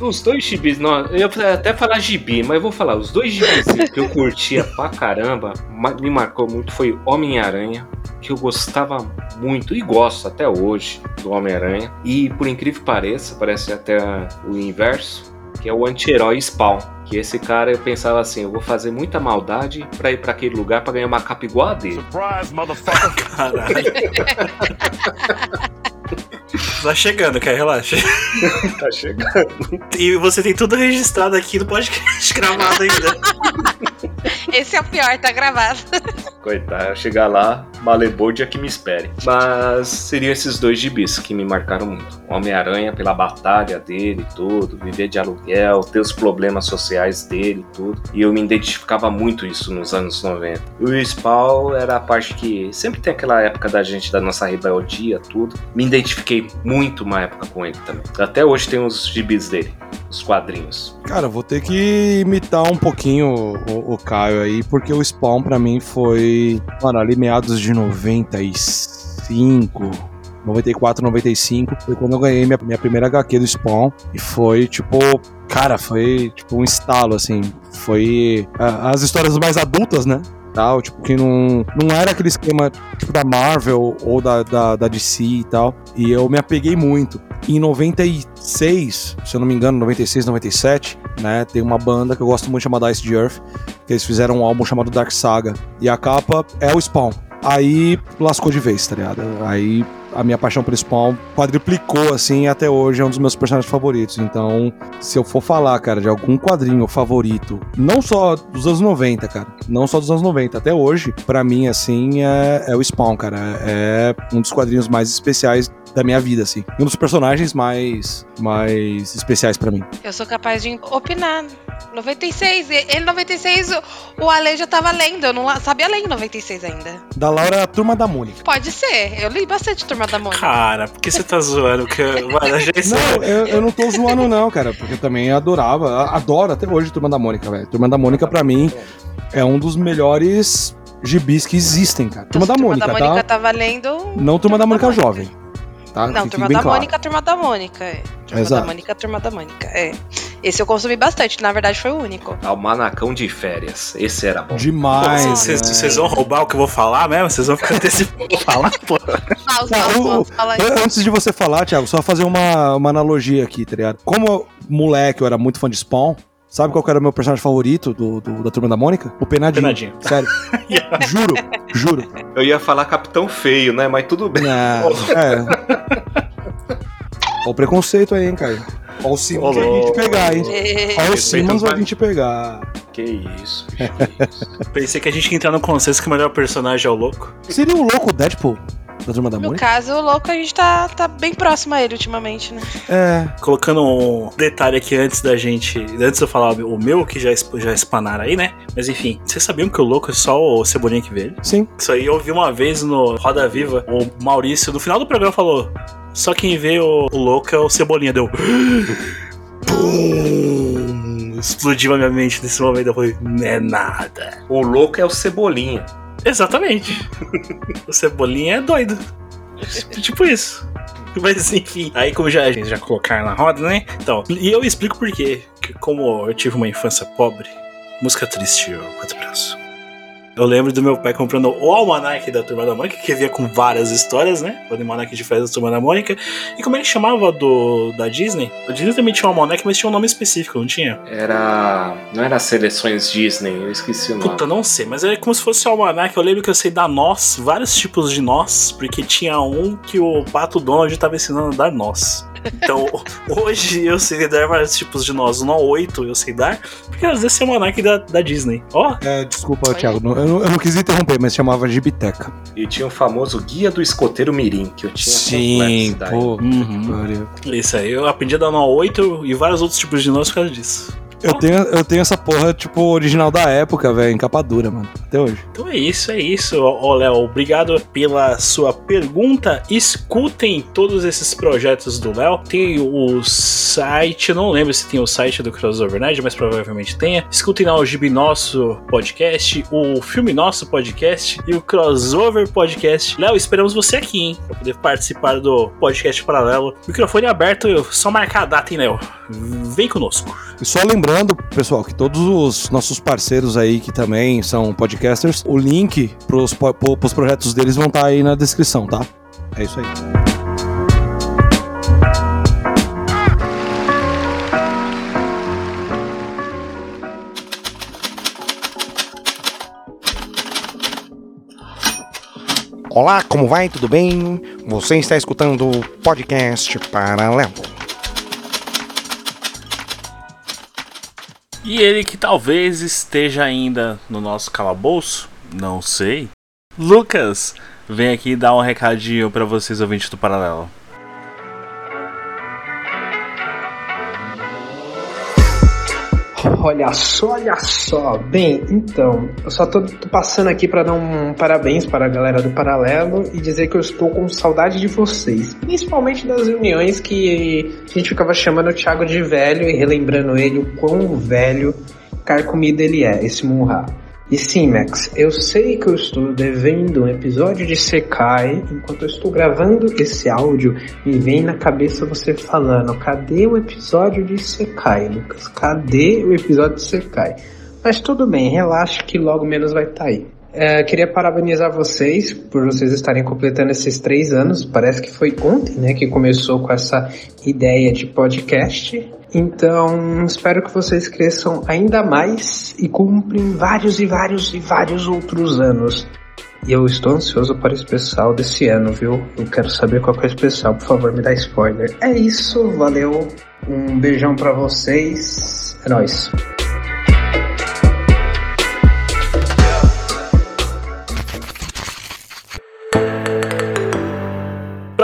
Os dois gibis, não, eu ia até falar gibi, mas eu vou falar, os dois gibis que eu curtia pra caramba, me marcou muito, foi Homem-Aranha, que eu gostava muito e gosto até hoje do Homem-Aranha. E por incrível que pareça, parece até o inverso, que é o anti-herói Spawn. Que esse cara eu pensava assim, eu vou fazer muita maldade pra ir pra aquele lugar pra ganhar uma capa igual a dele. Surprise, motherfucker! Caralho. Tá chegando, cara, relaxa. tá chegando. E você tem tudo registrado aqui no podcast gravado ainda. Esse é o pior, tá gravado. Coitado, chegar lá, Maleboldia que me espere. Mas seriam esses dois gibis que me marcaram muito. Homem-Aranha pela batalha dele tudo, viver de aluguel, ter os problemas sociais dele tudo. E eu me identificava muito isso nos anos 90. E o Spawn era a parte que sempre tem aquela época da gente, da nossa rebeldia, tudo. Me identifiquei muito uma época com ele também. Até hoje tem os gibis dele, os quadrinhos. Cara, vou ter que imitar um pouquinho o, o Caio aí, porque o Spawn pra mim foi, mano, ali meados de 95, 94, 95, foi quando eu ganhei minha, minha primeira HQ do Spawn, e foi, tipo, cara, foi, tipo, um estalo, assim, foi a- as histórias mais adultas, né? Tal, tipo, que não, não era aquele esquema tipo da Marvel ou da, da, da DC e tal. E eu me apeguei muito. Em 96, se eu não me engano, 96, 97, né? Tem uma banda que eu gosto muito chamada Ice the Earth, que eles fizeram um álbum chamado Dark Saga. E a capa é o Spawn. Aí lascou de vez, tá ligado? Aí a minha paixão pelo Spawn quadriplicou, assim, e até hoje é um dos meus personagens favoritos. Então, se eu for falar, cara, de algum quadrinho favorito, não só dos anos 90, cara, não só dos anos 90, até hoje, pra mim, assim, é, é o Spawn, cara. É um dos quadrinhos mais especiais da minha vida, assim. Um dos personagens mais, mais especiais pra mim. Eu sou capaz de opinar. 96, e- ele 96, o- Ale já tava lendo, eu não sabia ler em 96 ainda. Da Laura é a Turma da Mônica. Pode ser, eu li bastante Turma da Mônica. Cara, por que você tá zoando? Que, Não, eu, eu não tô zoando, não, cara, porque eu também adorava, adoro até hoje Turma da Mônica, velho. Turma da Mônica, pra mim, é um dos melhores gibis que existem, cara. Turma da Turma Mônica, da Mônica tá? tava lendo. Não Turma da Mônica jovem. Tá? Não, Fique Turma bem da claro. Mônica, Turma da Mônica. É. Turma Exato. da Mônica, Turma da Mônica. É. Esse eu consumi bastante, na verdade foi o único. Almanacão de férias. Esse era bom. Demais. Vocês né? vão roubar o que eu vou falar mesmo? Vocês vão ficar antecipando falar, pô. Não, o- Antes de você falar, Thiago, só fazer uma, uma analogia aqui, tá ligado? Como moleque eu era muito fã de Spawn, sabe qual era o meu personagem favorito do, do- da Turma da Mônica? O Penadinho. Penadinho. Sério. juro, juro. Eu ia falar Capitão Feio, né? Mas tudo bem. Não, é. Olha o preconceito aí, hein, cara. Olha o Simmons vai vir te pegar, hein? Olha o Simmons vai vir te pegar. Que isso, Pensei que a gente ia entrar no consenso que o melhor personagem é o louco. Seria o louco Deadpool da Turma da No Mônica? caso, o louco a gente tá, tá bem próximo a ele ultimamente, né? É. Colocando um detalhe aqui antes da gente. Antes de eu falar o meu, que já, já expanaram aí, né? Mas enfim, vocês sabiam que o louco é só o Cebolinha que vê ele? Sim. Isso aí eu ouvi uma vez no Roda Viva. O Maurício, no final do programa, falou: Só quem vê o, o louco é o Cebolinha. Deu. Pum! Explodiu a minha mente nesse momento. Eu falei: Não é nada. O louco é o Cebolinha. Exatamente. o Cebolinha é doido. tipo isso. Mas enfim, aí como já, já colocar na roda, né? Então, e eu explico por quê. Que como eu tive uma infância pobre, música triste, quatro braços. Eu lembro do meu pai comprando o almanac da Turma da Mônica, que vinha com várias histórias, né? O almanac de férias da Turma da Mônica. E como ele chamava do da Disney? A Disney também tinha um almanac, mas tinha um nome específico, não tinha? Era. Não era seleções Disney, eu esqueci o nome. Puta, não sei, mas era como se fosse o almanac. Eu lembro que eu sei dar nós, vários tipos de nós, porque tinha um que o Pato Donald estava ensinando a dar nós. Então, hoje eu sei dar vários tipos de nós. O nó 8 eu sei dar, porque às vezes é o almanac da, da Disney. Ó. É, desculpa, Thiago, não- eu, não- eu não quis interromper, mas chamava Gibiteca. E tinha o famoso Guia do Escoteiro Mirim, que eu tinha Sim, pô. Uhum. Isso aí, eu aprendi a dar nó 8 e vários outros tipos de nós por causa disso. Eu tenho, eu tenho essa porra, tipo, original da época, velho, em capa dura, mano. Até hoje. Então é isso, é isso. Ó, Léo, obrigado pela sua pergunta. Escutem todos esses projetos do Léo. Tem o site, eu não lembro se tem o site do Crossover Nerd, mas provavelmente tenha. Escutem lá o Gibi Nosso Podcast, o Filme Nosso Podcast e o Crossover Podcast. Léo, esperamos você aqui, hein? Pra poder participar do podcast paralelo. Microfone aberto, só marcar a data, hein, Léo? Vem conosco. E só lembrando, pessoal, que todos os nossos parceiros aí que também são podcasters, o link pros, pros projetos deles vão estar aí na descrição, tá? É isso aí. Olá, como vai? Tudo bem? Você está escutando o podcast Paralelo. E ele que talvez esteja ainda no nosso calabouço, não sei. Lucas, vem aqui dar um recadinho pra vocês ouvintes do Paralelo. Olha só, olha só. Bem, então, eu só tô, tô passando aqui para dar um parabéns para a galera do Paralelo e dizer que eu estou com saudade de vocês. Principalmente das reuniões que a gente ficava chamando o Thiago de velho e relembrando ele o quão velho, carcomido ele é, esse Munra. E sim, Max, eu sei que eu estou devendo um episódio de Sekai. Enquanto eu estou gravando esse áudio, me vem na cabeça você falando: cadê o episódio de Sekai, Lucas? Cadê o episódio de Sekai? Mas tudo bem, relaxa que logo menos vai estar aí. É, queria parabenizar vocês por vocês estarem completando esses três anos. Parece que foi ontem, né, que começou com essa ideia de podcast. Então, espero que vocês cresçam ainda mais e cumprem vários e vários e vários outros anos. E eu estou ansioso para o especial desse ano, viu? Eu quero saber qual que é o especial, por favor, me dá spoiler. É isso, valeu. Um beijão pra vocês. É nóis.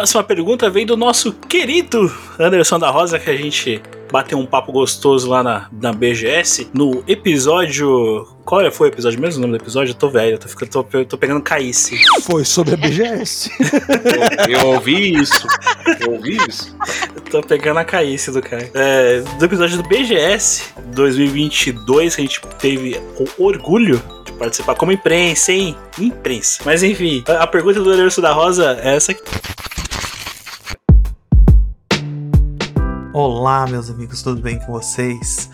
Próxima pergunta vem do nosso querido Anderson da Rosa, que a gente bateu um papo gostoso lá na, na BGS, no episódio. Qual é- foi o episódio mesmo? O nome do episódio? Eu tô velho, eu tô, ficando- tô, tô pegando caíce. Foi sobre a BGS. Eu ouvi isso. Eu ouvi isso. Tô pegando a caíce do cara. É, do episódio do BGS 2022, que a gente teve o orgulho de participar como imprensa, hein? Imprensa. Mas enfim, a a pergunta do Anderson da Rosa é essa aqui. Olá, meus amigos, tudo bem com vocês?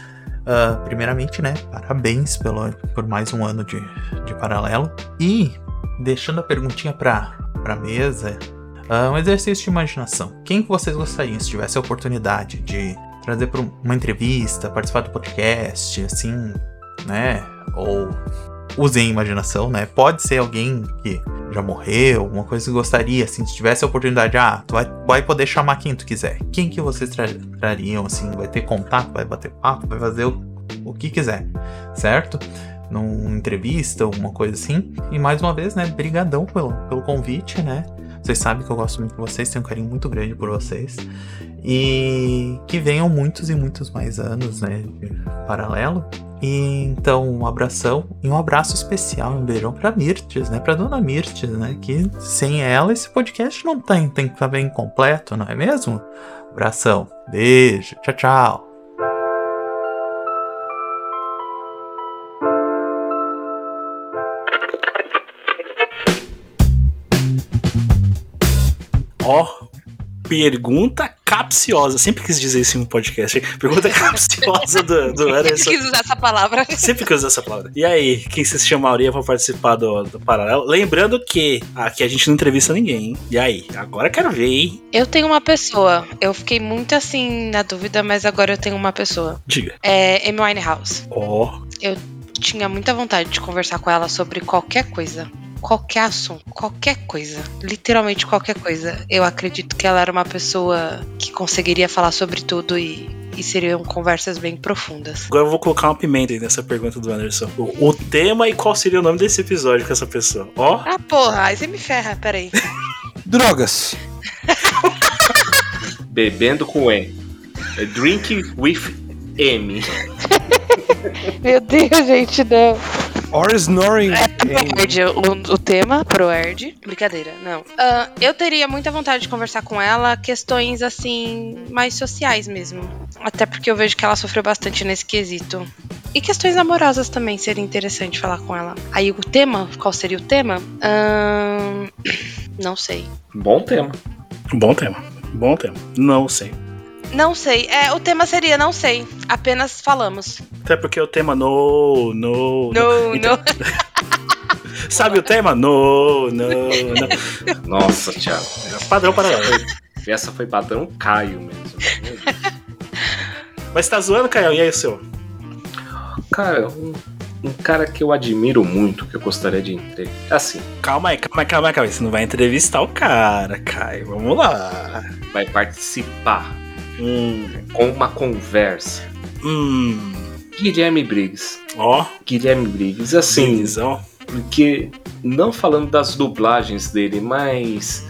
Ah, primeiramente, né, parabéns pelo, por mais um ano de, de paralelo. E, deixando a perguntinha pra, pra mesa, ah, um exercício de imaginação. Quem que vocês gostariam, se tivesse a oportunidade de trazer para uma entrevista, participar do podcast, assim, né? Ou usem a imaginação, né? Pode ser alguém que já morreu, uma coisa que gostaria, assim, se tivesse a oportunidade, ah, tu vai, vai poder chamar quem tu quiser. Quem que vocês tra trariam, assim, vai ter contato, vai bater papo, vai fazer o, o que quiser, certo? Numa entrevista, alguma coisa assim. E mais uma vez, né, brigadão pelo, pelo convite, né? Vocês sabem que eu gosto muito de vocês, tenho um carinho muito grande por vocês. E que venham muitos e muitos mais anos, né, paralelo. E, então, um abração e um abraço especial, um beijão pra Mirtes, né? Pra dona Mirtes, né? Que sem ela esse podcast não tem, tem que estar bem completo, não é mesmo? Abração, beijo, tchau, tchau. Ó, pergunta capciosa. Sempre quis dizer isso em um podcast. Pergunta capciosa do, do Eu Anderson. quis usar essa palavra. Sempre quis usar essa palavra. E aí, quem se chamaria pra participar do, do Paralelo? Lembrando que aqui a gente não entrevista ninguém, hein? E aí? Agora quero ver, hein? Eu tenho uma pessoa. Eu fiquei muito assim na dúvida, mas agora eu tenho uma pessoa. Diga. É Amy Winehouse. Ó. Eu tinha muita vontade de conversar com ela sobre qualquer coisa. Qualquer assunto, qualquer coisa, literalmente qualquer coisa. Eu acredito que ela era uma pessoa que conseguiria falar sobre tudo e, e seriam conversas bem profundas. Agora eu vou colocar uma pimenta aí nessa pergunta do Anderson. O, o tema e qual seria o nome desse episódio com essa pessoa? Ó. Ah, porra, aí você me ferra, peraí. Drogas. Bebendo com E. É Drink with M. Meu Deus, gente, não. Or snoring. Erd, o, o tema pro Erd. Brincadeira, não. Ah, eu teria muita vontade de conversar com ela questões assim, mais sociais mesmo. Até porque eu vejo que ela sofreu bastante nesse quesito. E questões amorosas também seria interessante falar com ela. Aí o tema, qual seria o tema? Ahn, não sei. Bom tema. Bom tema. Bom tema. Não sei. Não sei. É, o tema seria não sei. Apenas falamos. Até porque o tema no. No. No, Então- Sabe o tema? No, no, no. Nossa, Thiago. Padrão paralelo. Essa foi padrão Caio mesmo. Mas tá zoando, Caio? E aí o seu? Cara, um, um cara que eu admiro muito, que eu gostaria de entender. Assim. Calma aí, calma aí, calma aí, calma aí. Você não vai entrevistar o cara, Caio. Vamos lá. Vai participar Hum. com uma conversa. Hum. Guilherme Briggs. Ó. Guilherme Briggs, assim. Briggs, ó. Porque, não falando das dublagens dele, mas.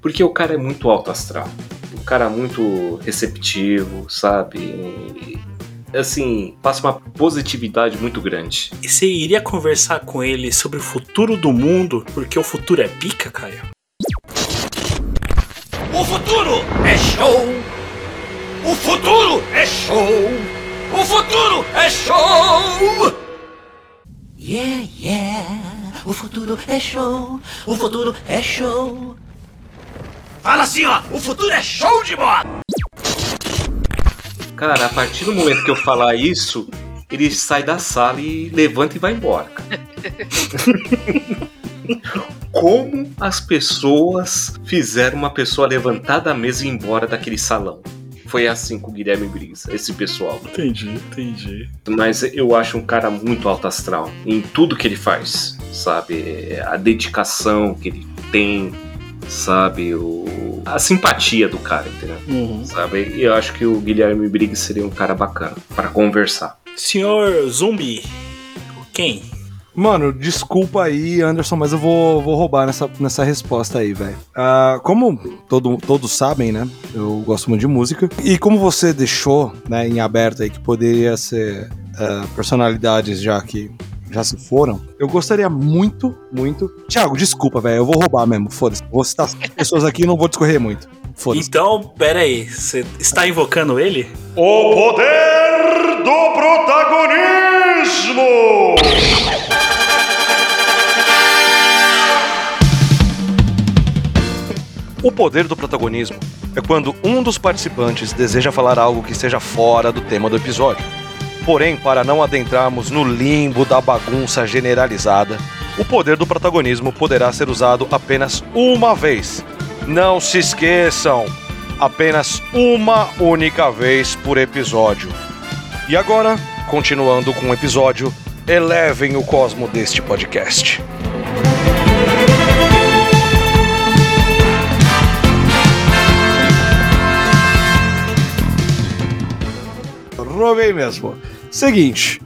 Porque o cara é muito alto astral. O cara é muito receptivo, sabe? E, assim, passa uma positividade muito grande. E você iria conversar com ele sobre o futuro do mundo, porque o futuro é pica, Caio? O futuro é show! O futuro é show! O futuro é show! Yeah, yeah. O futuro é show. O futuro é show. Fala assim, ó! O futuro é show de bola! Cara, a partir do momento que eu falar isso, ele sai da sala e levanta e vai embora. cara. Como as pessoas fizeram uma pessoa levantar da mesa e ir embora daquele salão? Foi assim com o Guilherme Briggs, esse pessoal. Entendi, entendi. Mas eu acho um cara muito alto astral em tudo que ele faz, sabe? A dedicação que ele tem, sabe? O... A simpatia do cara, entendeu? Uhum. Sabe? E eu acho que o Guilherme Briggs seria um cara bacana para conversar. Senhor Zumbi, quem? Mano, desculpa aí, Anderson, mas eu vou, vou roubar nessa, nessa resposta aí, velho. Ah, como todo, todos sabem, né? Eu gosto muito de música. E como você deixou né, em aberto aí que poderia ser ah, personalidades já que já se foram, eu gostaria muito, muito. Thiago, desculpa, velho. Eu vou roubar mesmo. Foda-se. Vou citar pessoas aqui e não vou discorrer muito. Foda-se. Então, pera aí, você está invocando ele? O poder do protagonismo! O poder do protagonismo é quando um dos participantes deseja falar algo que seja fora do tema do episódio. Porém, para não adentrarmos no limbo da bagunça generalizada, o poder do protagonismo poderá ser usado apenas uma vez. Não se esqueçam, apenas uma única vez por episódio. E agora, continuando com o episódio, elevem o cosmo deste podcast. Roubei mesmo. Seguinte.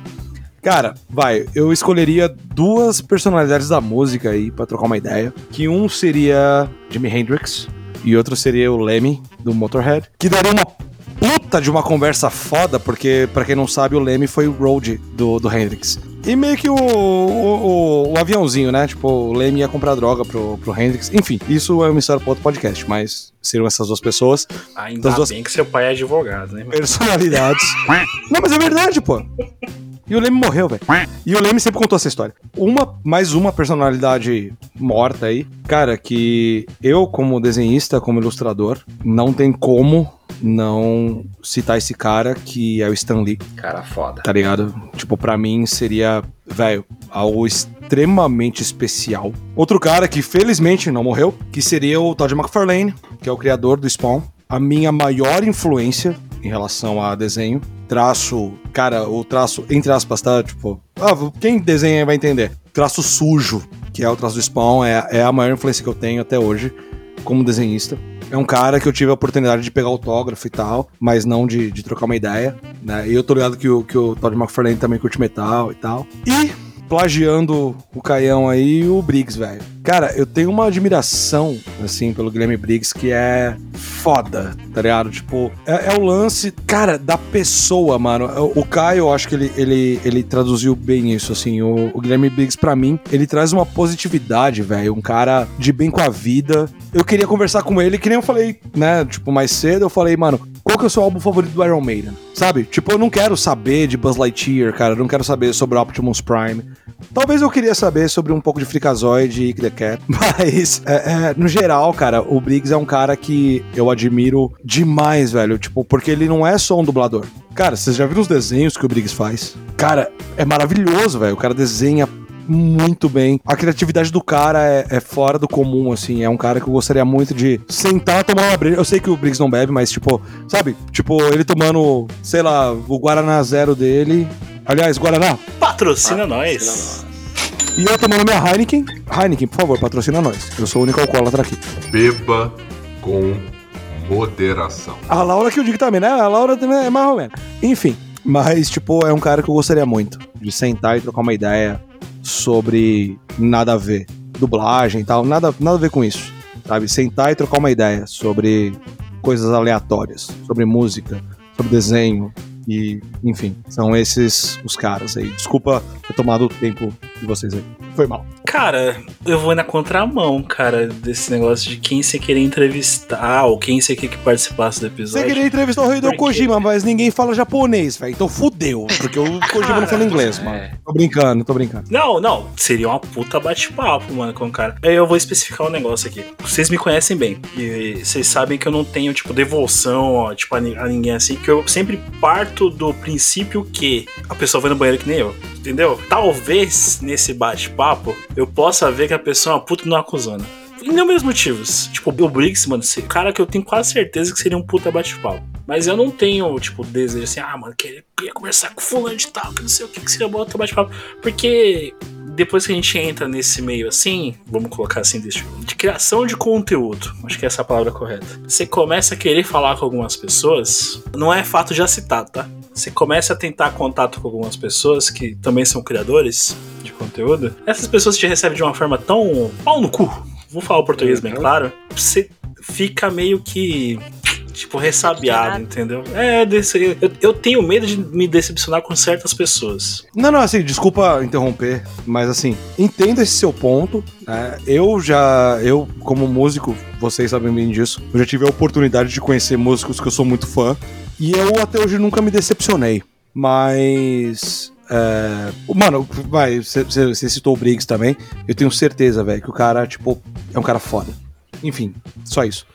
Cara, vai, eu escolheria duas personalidades da música aí pra trocar uma ideia. Que um seria Jimi Hendrix e outro seria o Lemmy do Motorhead. Que daria uma puta de uma conversa foda, porque pra quem não sabe, o Lemmy foi o road do, do Hendrix. E meio que o, o, o- o aviãozinho, né? Tipo, o Lemmy ia comprar droga pro, pro Hendrix. Enfim, isso é uma história pra outro podcast, mas seriam essas duas pessoas. Ainda Das duas bem que seu pai é advogado, né? personalidades. Não, mas é verdade, pô. E o Leme morreu, velho. E o Leme sempre contou essa história. Uma, mais uma personalidade morta aí. Cara, que eu, como desenhista, como ilustrador, não tem como não citar esse cara que é o Stan Lee. Cara foda. Tá ligado? Tipo, pra mim seria, velho, algo extremamente especial. Outro cara que felizmente não morreu, que seria o Todd McFarlane, que é o criador do Spawn. A minha maior influência em relação a desenho. Traço, cara, o traço, entre aspas, tá? Tipo, ah, quem desenha vai entender. Traço sujo, que é o traço do Spawn, é, é a maior influência que eu tenho até hoje como desenhista. É um cara que eu tive a oportunidade de pegar autógrafo e tal, mas não de, de trocar uma ideia, né? E eu tô ligado que o, que o Todd McFarlane também curte metal e tal. E plagiando o Caião aí, o Briggs, velho. Cara, eu tenho uma admiração, assim, pelo Guilherme Briggs que é foda, tá ligado? Tipo, é, é o lance, cara, da pessoa, mano. O, o Caio, eu acho que ele, ele, ele traduziu bem isso, assim. O, o Guilherme Briggs, pra mim, ele traz uma positividade, velho. Um cara de bem com a vida. Eu queria conversar com ele, que nem eu falei, né? Tipo, mais cedo, eu falei, mano, qual que é o seu álbum favorito do Iron Maiden? Sabe? Tipo, eu não quero saber de Buzz Lightyear, cara. Eu não quero saber sobre Optimus Prime. Talvez eu queria saber sobre um pouco de Freakazoid e the Cat. Mas, é, é, no geral, cara, o Briggs é um cara que eu admiro demais, velho. Tipo, porque ele não é só um dublador. Cara, vocês já viram os desenhos que o Briggs faz? Cara, é maravilhoso, velho. O cara desenha muito bem. A criatividade do cara é, é, fora do comum, assim. É um cara que eu gostaria muito de sentar, tomar uma breja. Eu sei que o Briggs não bebe, mas, tipo, sabe? Tipo, ele tomando, sei lá, o Guaraná Zero dele. Aliás, Guaraná. Patrocina nós. E eu tomando minha Heineken. Heineken, por favor, patrocina nós. Eu sou o único alcoólatra aqui. Beba com moderação. A Laura que eu digo também, né? A Laura também é mais ou menos. Enfim, mas, tipo, é um cara que eu gostaria muito de sentar e trocar uma ideia sobre nada a ver. Dublagem e tal, nada, nada a ver com isso. Sabe? Sentar e trocar uma ideia sobre coisas aleatórias, sobre música, sobre desenho. E, enfim, são esses os caras aí. Desculpa ter tomado o tempo de vocês aí. Foi mal. Cara, eu vou na contramão, cara, desse negócio de quem você querer entrevistar ou quem você quer que participasse do episódio. Você queria entrevistar o Hideo Kojima, mas ninguém fala japonês, velho. Então fudeu, porque o Kojima não fala inglês, mano. Tô brincando, tô brincando. Não, não, seria uma puta bate-papo, mano, com o cara. Eu vou especificar um negócio aqui. Vocês me conhecem bem, e vocês sabem que eu não tenho, tipo, devoção, ó, tipo, a, ninguém assim, que eu sempre parto do princípio que a pessoa vai no banheiro que nem eu, entendeu? Talvez nesse bate-papo eu possa ver que a pessoa é uma puta não acusando. Inúmeros motivos. Tipo, o Briggs, mano, esse cara que eu tenho quase certeza que seria um puta bate-papo. Mas eu não tenho, tipo, desejo assim, ah, mano, queria, conversar com fulano de tal, que não sei o que, que seria bom bate-papo. Porque depois que a gente entra nesse meio assim, vamos colocar assim, de, de criação de conteúdo, acho que essa é a palavra correta. Você começa a querer falar com algumas pessoas, não é fato já citado, tá? Você começa a tentar contato com algumas pessoas que também são criadores de conteúdo. Essas pessoas te recebem de uma forma tão pau no cu. Vou falar o português bem claro. Você fica meio que tipo, ressabiado, entendeu? É, desse, eu, eu, tenho medo de me decepcionar com certas pessoas. Não, não, assim, desculpa interromper, mas assim, entendo esse seu ponto. Né? Eu já, eu como músico, vocês sabem bem disso, eu já tive a oportunidade de conhecer músicos que eu sou muito fã, e eu até hoje nunca me decepcionei. Mas. É... Mano, vai, você citou o Briggs também. Eu tenho certeza, velho, que o cara, tipo, é um cara foda. Enfim, só isso.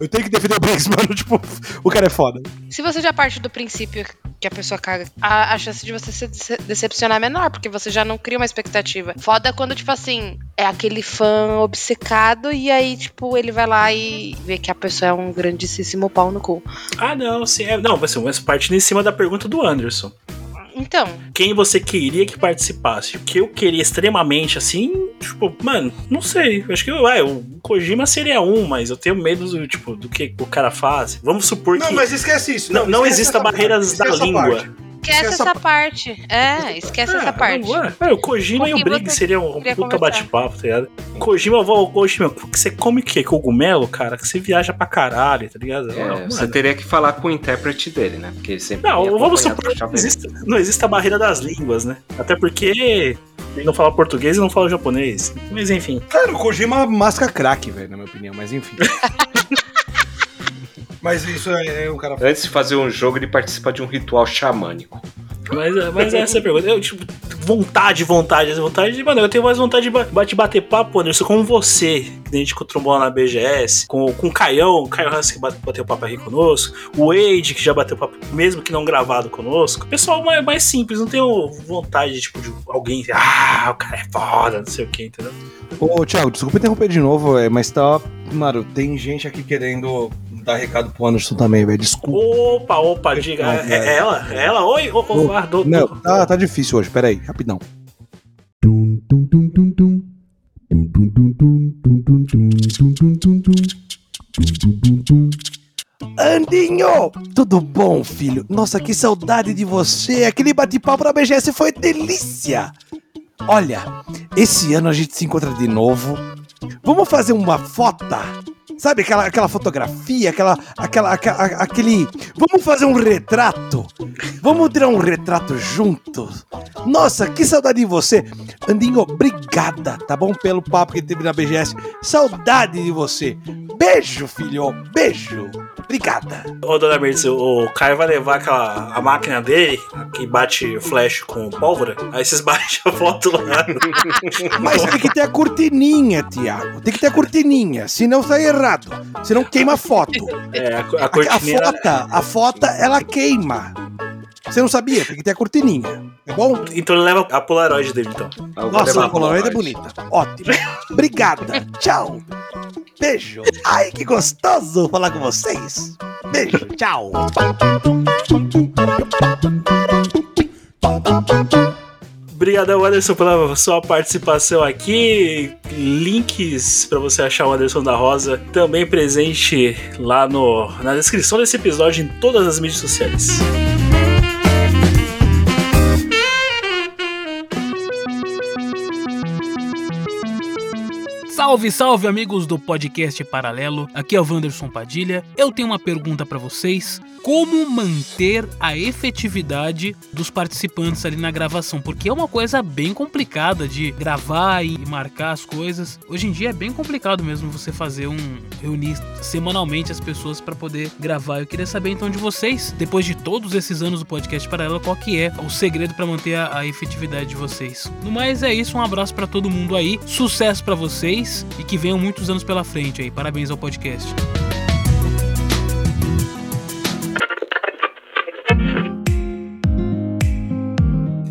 Eu tenho que defender o Briggs, mano. Tipo, o cara é foda. Se você já parte do princípio que a pessoa caga, a, a chance de você se decepcionar é menor, porque você já não cria uma expectativa. Foda quando, tipo assim, é aquele fã obcecado e aí, tipo, ele vai lá e vê que a pessoa é um grandíssimo pau no cu. Ah, não, sim. É, não, assim, mas partindo em cima da pergunta do Anderson. Então. Quem você queria que participasse? O que eu queria extremamente assim, tipo, mano, não sei. Acho que vai, o Kojima seria um, mas eu tenho medo do, tipo, do que o cara faz. Vamos supor não, que. Não, mas esquece isso. Não, não, não exista barreiras da língua. Parte. Esquece essa, essa parte. É, esquece essa parte. É, o Kojima e o Briggs seria um puta bate-papo, tá ligado? Kojima, Kojima, você come o quê? Cogumelo, cara? Que você viaja pra caralho, tá ligado? É, você teria que falar com o intérprete dele, né? Porque ele sempre. Não, vamos supor que não existe, não existe a barreira das línguas, né? Até porque ele não fala português e não fala japonês. Mas enfim. Cara, o Kojima masca crack, velho, na minha opinião, mas enfim. Mas isso é, é um cara. Antes de fazer um jogo, ele participa de um ritual xamânico. Mas, mas essa é a pergunta. Eu, tipo, vontade, vontade, vontade. Mano, eu tenho mais vontade de ba- de bater papo, Anderson, com você, que a gente trombou na BGS, com, com o Caião, o Caio Hans que bate- bateu papo aqui conosco, o Wade, que já bateu papo, mesmo que não gravado conosco. Pessoal mais, mais simples, não tenho vontade, tipo, de alguém, ah, o cara é foda, não sei o que, entendeu? Ô, Thiago, desculpa interromper de novo, é, mas tá. Mano, tem gente aqui querendo dar recado pro Anderson também, velho. Desculpa. Opa, opa, diga. É, é ela? É ela? Oi? Ô, ô, ah, do- Não, tá, tá difícil hoje, peraí, rapidão. Andinho! Tudo bom, filho? Nossa, que saudade de você! Aquele bate-papo na BGS foi delícia! Olha, esse ano a gente se encontra de novo. Vamos fazer uma foto? Sabe aquela, aquela fotografia, aquela, aquela, aca- a- aquele. Vamos fazer um retrato? Vamos tirar um retrato juntos? Nossa, que saudade de você! Andinho, obrigada, tá bom? Pelo papo que teve na BGS. Saudade de você! Beijo, filho! Beijo! Obrigada! Ô, dona Mertz, o Caio vai levar aquela a máquina dele, que bate flash com pólvora, aí vocês batem a foto lá. Mas tem que ter a cortininha, Tiago. Tem que ter a cortininha, senão sai errado. Senão queima a foto. É, a, a A, cortininha. foto, a foto, ela queima. Você não sabia? Tem que ter a cortininha. É bom? Então ele leva a Polaroid dele, então. Nossa, a Polaroid é bonita. Ótimo. Obrigada. Tchau. Beijo. Ai, que gostoso falar com vocês. Beijo. Tchau. Obrigadão, Anderson, pela sua participação aqui. Links pra você achar o Anderson da Rosa também presente lá no, na descrição desse episódio em todas as mídias sociais. Salve, salve, amigos do podcast Paralelo. Aqui é o Wanderson Padilha. Eu tenho uma pergunta pra vocês: como manter a efetividade dos participantes ali na gravação? Porque é uma coisa bem complicada de gravar e marcar as coisas. Hoje em dia é bem complicado mesmo você fazer um reunir semanalmente as pessoas pra poder gravar. Eu queria saber então de vocês, depois de todos esses anos do podcast Paralelo, qual que é o segredo pra manter a, a efetividade de vocês? No mais é isso, um abraço pra todo mundo aí, sucesso pra vocês e que venham muitos anos pela frente aí. Parabéns ao podcast.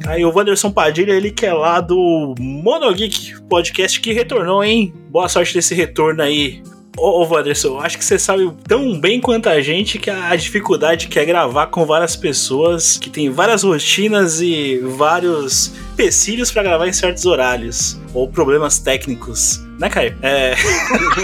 Aí o Wanderson Padilha, ele que é lá do Monogeek Podcast que retornou, hein? Boa sorte desse retorno aí. Ô, ô Wanderson, acho que você sabe tão bem quanto a gente que a dificuldade que é gravar com várias pessoas, que tem várias rotinas e vários empecilhos pra gravar em certos horários, ou problemas técnicos. Né, Caio? É.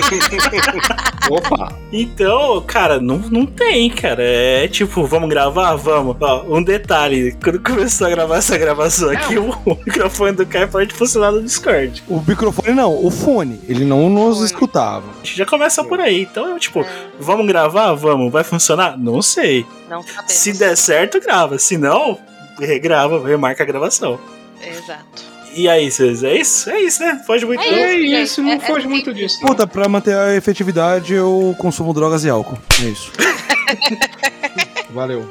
Opa! Então, cara, não, não tem, cara. É tipo, vamos gravar? Vamos. Ó, um detalhe: quando começou a gravar essa gravação aqui, o, microfone do Caio parou de funcionar no Discord. O microfone não, o fone. Ele não nos escutava. A gente já começa por aí. Então, tipo, vamos gravar? Vamos. Vai funcionar? Não sei. Não sabemos. Se der certo, grava. Se não, regrava, remarca a gravação. Exato. E aí, vocês? É isso? É isso, né? Foge muito. É isso, isso, não foge muito disso. Puta, pra manter a efetividade, eu consumo drogas e álcool. É isso. Valeu.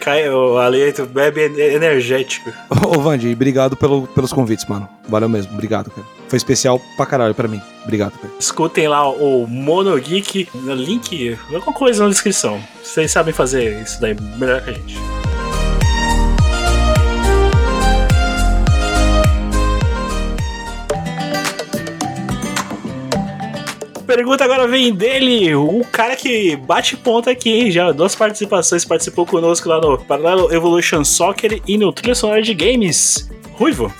Caio, ali, tu bebe energético. Ô, Vandi, obrigado pelo, pelos convites, mano. Valeu mesmo, obrigado, cara. Foi especial pra caralho pra mim. Obrigado, cara. Escutem lá o Monogeek, no link, alguma coisa na descrição. Vocês sabem fazer isso daí melhor que a gente. Pergunta agora vem dele, o cara que bate ponta aqui, hein? Já duas participações, participou conosco lá no Parallel Evolution Soccer e no Trilha Sonora de Games. Ruivo.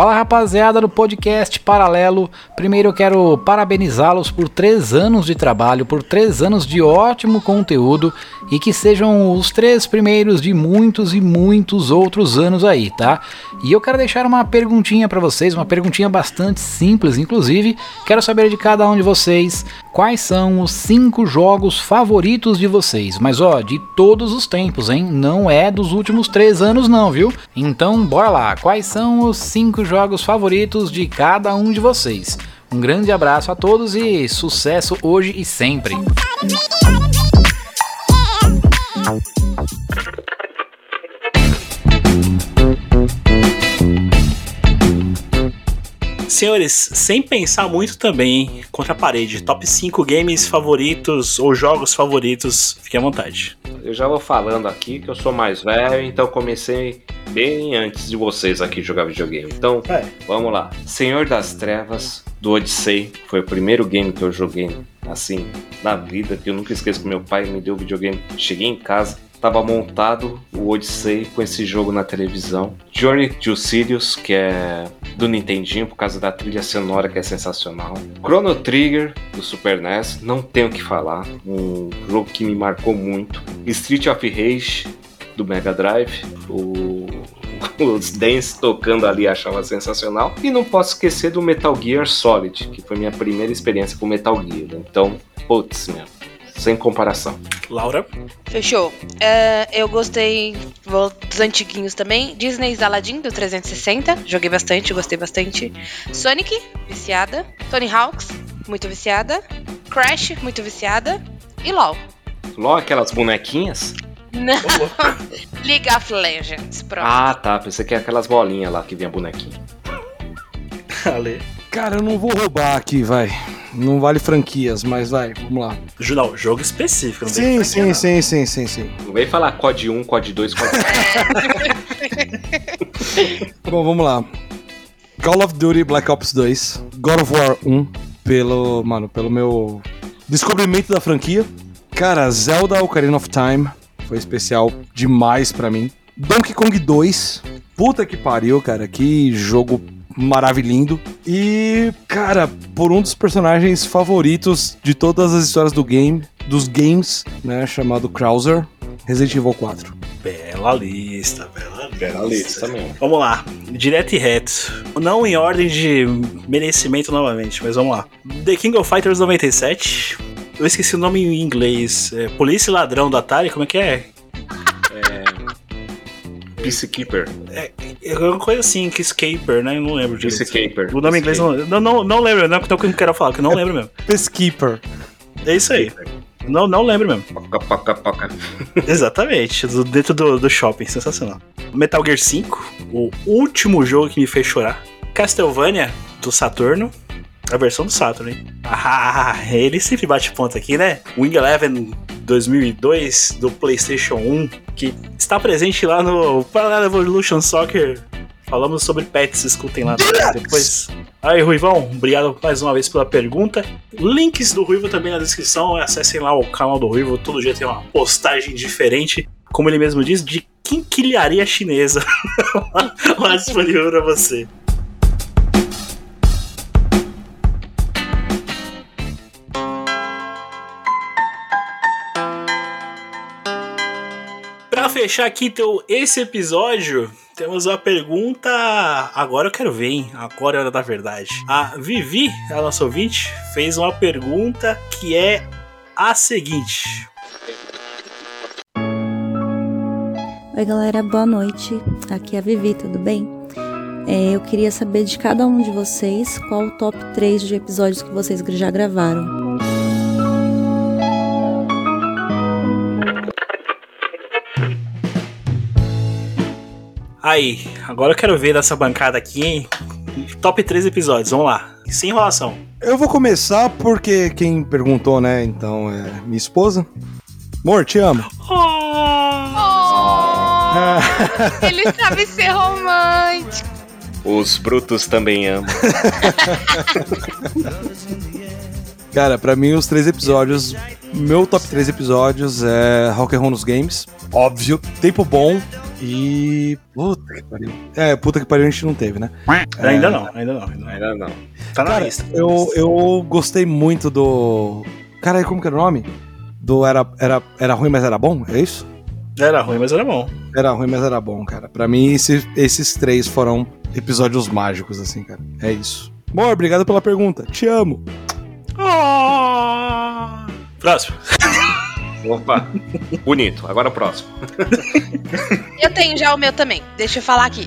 Fala rapaziada do podcast Paralelo. Primeiro eu quero parabenizá-los por três anos de trabalho, por três anos de ótimo conteúdo e que sejam os três primeiros de muitos e muitos outros anos aí, tá? E eu quero deixar uma perguntinha para vocês, uma perguntinha bastante simples, inclusive. Quero saber de cada um de vocês quais são os cinco jogos favoritos de vocês. Mas ó, de todos os tempos, hein? Não é dos últimos três anos, não, viu? Então bora lá. Quais são os cinco jogos favoritos de cada um de vocês? Um grande abraço a todos e sucesso hoje e sempre. Senhores, sem pensar muito também, hein? contra a parede, top 5 games favoritos ou jogos favoritos, fique à vontade. Eu já vou falando aqui que eu sou mais velho, então comecei bem antes de vocês aqui jogar videogame. Então, vamos lá. Senhor das Trevas, do Odyssey, foi o primeiro game que eu joguei assim na vida, que eu nunca esqueço que meu pai me deu o videogame. Cheguei em casa, tava montado o Odyssey com esse jogo na televisão. Journey to Sirius, que é do Nintendinho por causa da trilha sonora que é sensacional. Chrono Trigger do Super NES, não tenho o que falar, um jogo que me marcou muito. Street of Rage do Mega Drive, o os Dance tocando ali achava sensacional. E não posso esquecer do Metal Gear Solid, que foi minha primeira experiência com Metal Gear. Então, putz, meu, sem comparação. Laura? Fechou. É, eu gostei vou dos antiguinhos também. Disney's Aladdin do 360. Joguei bastante, gostei bastante. Sonic, viciada. Tony Hawks, muito viciada. Crash, muito viciada. E LOL. LOL, aquelas bonequinhas? Não. League of Legends, pronto. Ah, tá. Pensei que é aquelas bolinhas lá que vinha bonequinho. Ale. Cara, eu não vou roubar aqui, vai. Não vale franquias, mas vai, vamos lá. Não, jogo específico, não Sim, sim, sim, sim, sim, sim. Não vem falar COD 1, COD 2, COD 3. Bom, vamos lá. Call of Duty Black Ops 2, God of War 1, pelo, mano, pelo meu descobrimento da franquia. Cara, Zelda Ocarina of Time foi especial demais pra mim. Donkey Kong 2, puta que pariu, cara, que jogo maravilhindo. E, cara, por um dos personagens favoritos de todas as histórias do game, dos games, né, chamado Krauser, Resident Evil 4. Bela lista, bela lista. Bela lista mesmo. Vamos lá, direto e reto. Não em ordem de merecimento novamente, mas vamos lá. The King of Fighters 97. Eu esqueci o nome em inglês. É, Polícia e Ladrão do Atari, como é que é? Peacekeeper. É, é uma coisa assim, que Escaper, né? Eu não lembro disso. Peacekeeper. O nome em inglês não, não, não, não lembro, não é o que eu quero falar, que eu não lembro mesmo. Peacekeeper. É isso aí. Não, não lembro mesmo. Poca, poca, poca. Exatamente, do- dentro do, do shopping, sensacional. Metal Gear 5, o último jogo que me fez chorar. Castlevania, do Saturno. A versão do Saturn, hein? Ah, ele sempre bate ponto aqui, né? Wing Eleven 2002 do PlayStation 1, que está presente lá no Parallel Evolution Soccer. Falamos sobre pets, escutem lá depois. Aí, Ruivão, obrigado mais uma vez pela pergunta. Links do Ruivo também na descrição. Acessem lá o canal do Ruivo. Todo dia tem uma postagem diferente, como ele mesmo diz, de quinquilharia chinesa. lá disponível pra você. Fechar aqui então, esse episódio, temos uma pergunta. Agora eu quero ver, hein? Agora é hora da verdade. A Vivi, a nossa ouvinte, fez uma pergunta que é a seguinte: Oi, galera, boa noite. Aqui é a Vivi, tudo bem? É, eu queria saber de cada um de vocês qual o top 3 de episódios que vocês já gravaram. Aí, agora eu quero ver dessa bancada aqui, hein? Top 3 episódios, vamos lá. Sem enrolação. Eu vou começar porque quem perguntou, né? Então é minha esposa. Amor, te amo. Ele sabe ser romântico. Os brutos também amam. Cara, pra mim os três episódios, meu top 3 episódios é Rock and Roll nos Games, óbvio, Tempo Bom e... Puta que pariu. É, puta que pariu a gente não teve, né? Ainda É, não, ainda não. Ainda não. Ainda não. Tá na Cara, lista. eu, eu gostei muito do... Cara, como que era o nome? Do era, era, era ruim, mas era bom? É isso? Era ruim, mas era bom. Era ruim, mas era bom, cara. Pra mim, esse- esses três foram episódios mágicos, assim, cara. É isso. Amor, obrigado pela pergunta. Te amo. Próximo. Opa, bonito. Agora o próximo. Eu tenho já o meu também. Deixa eu falar aqui.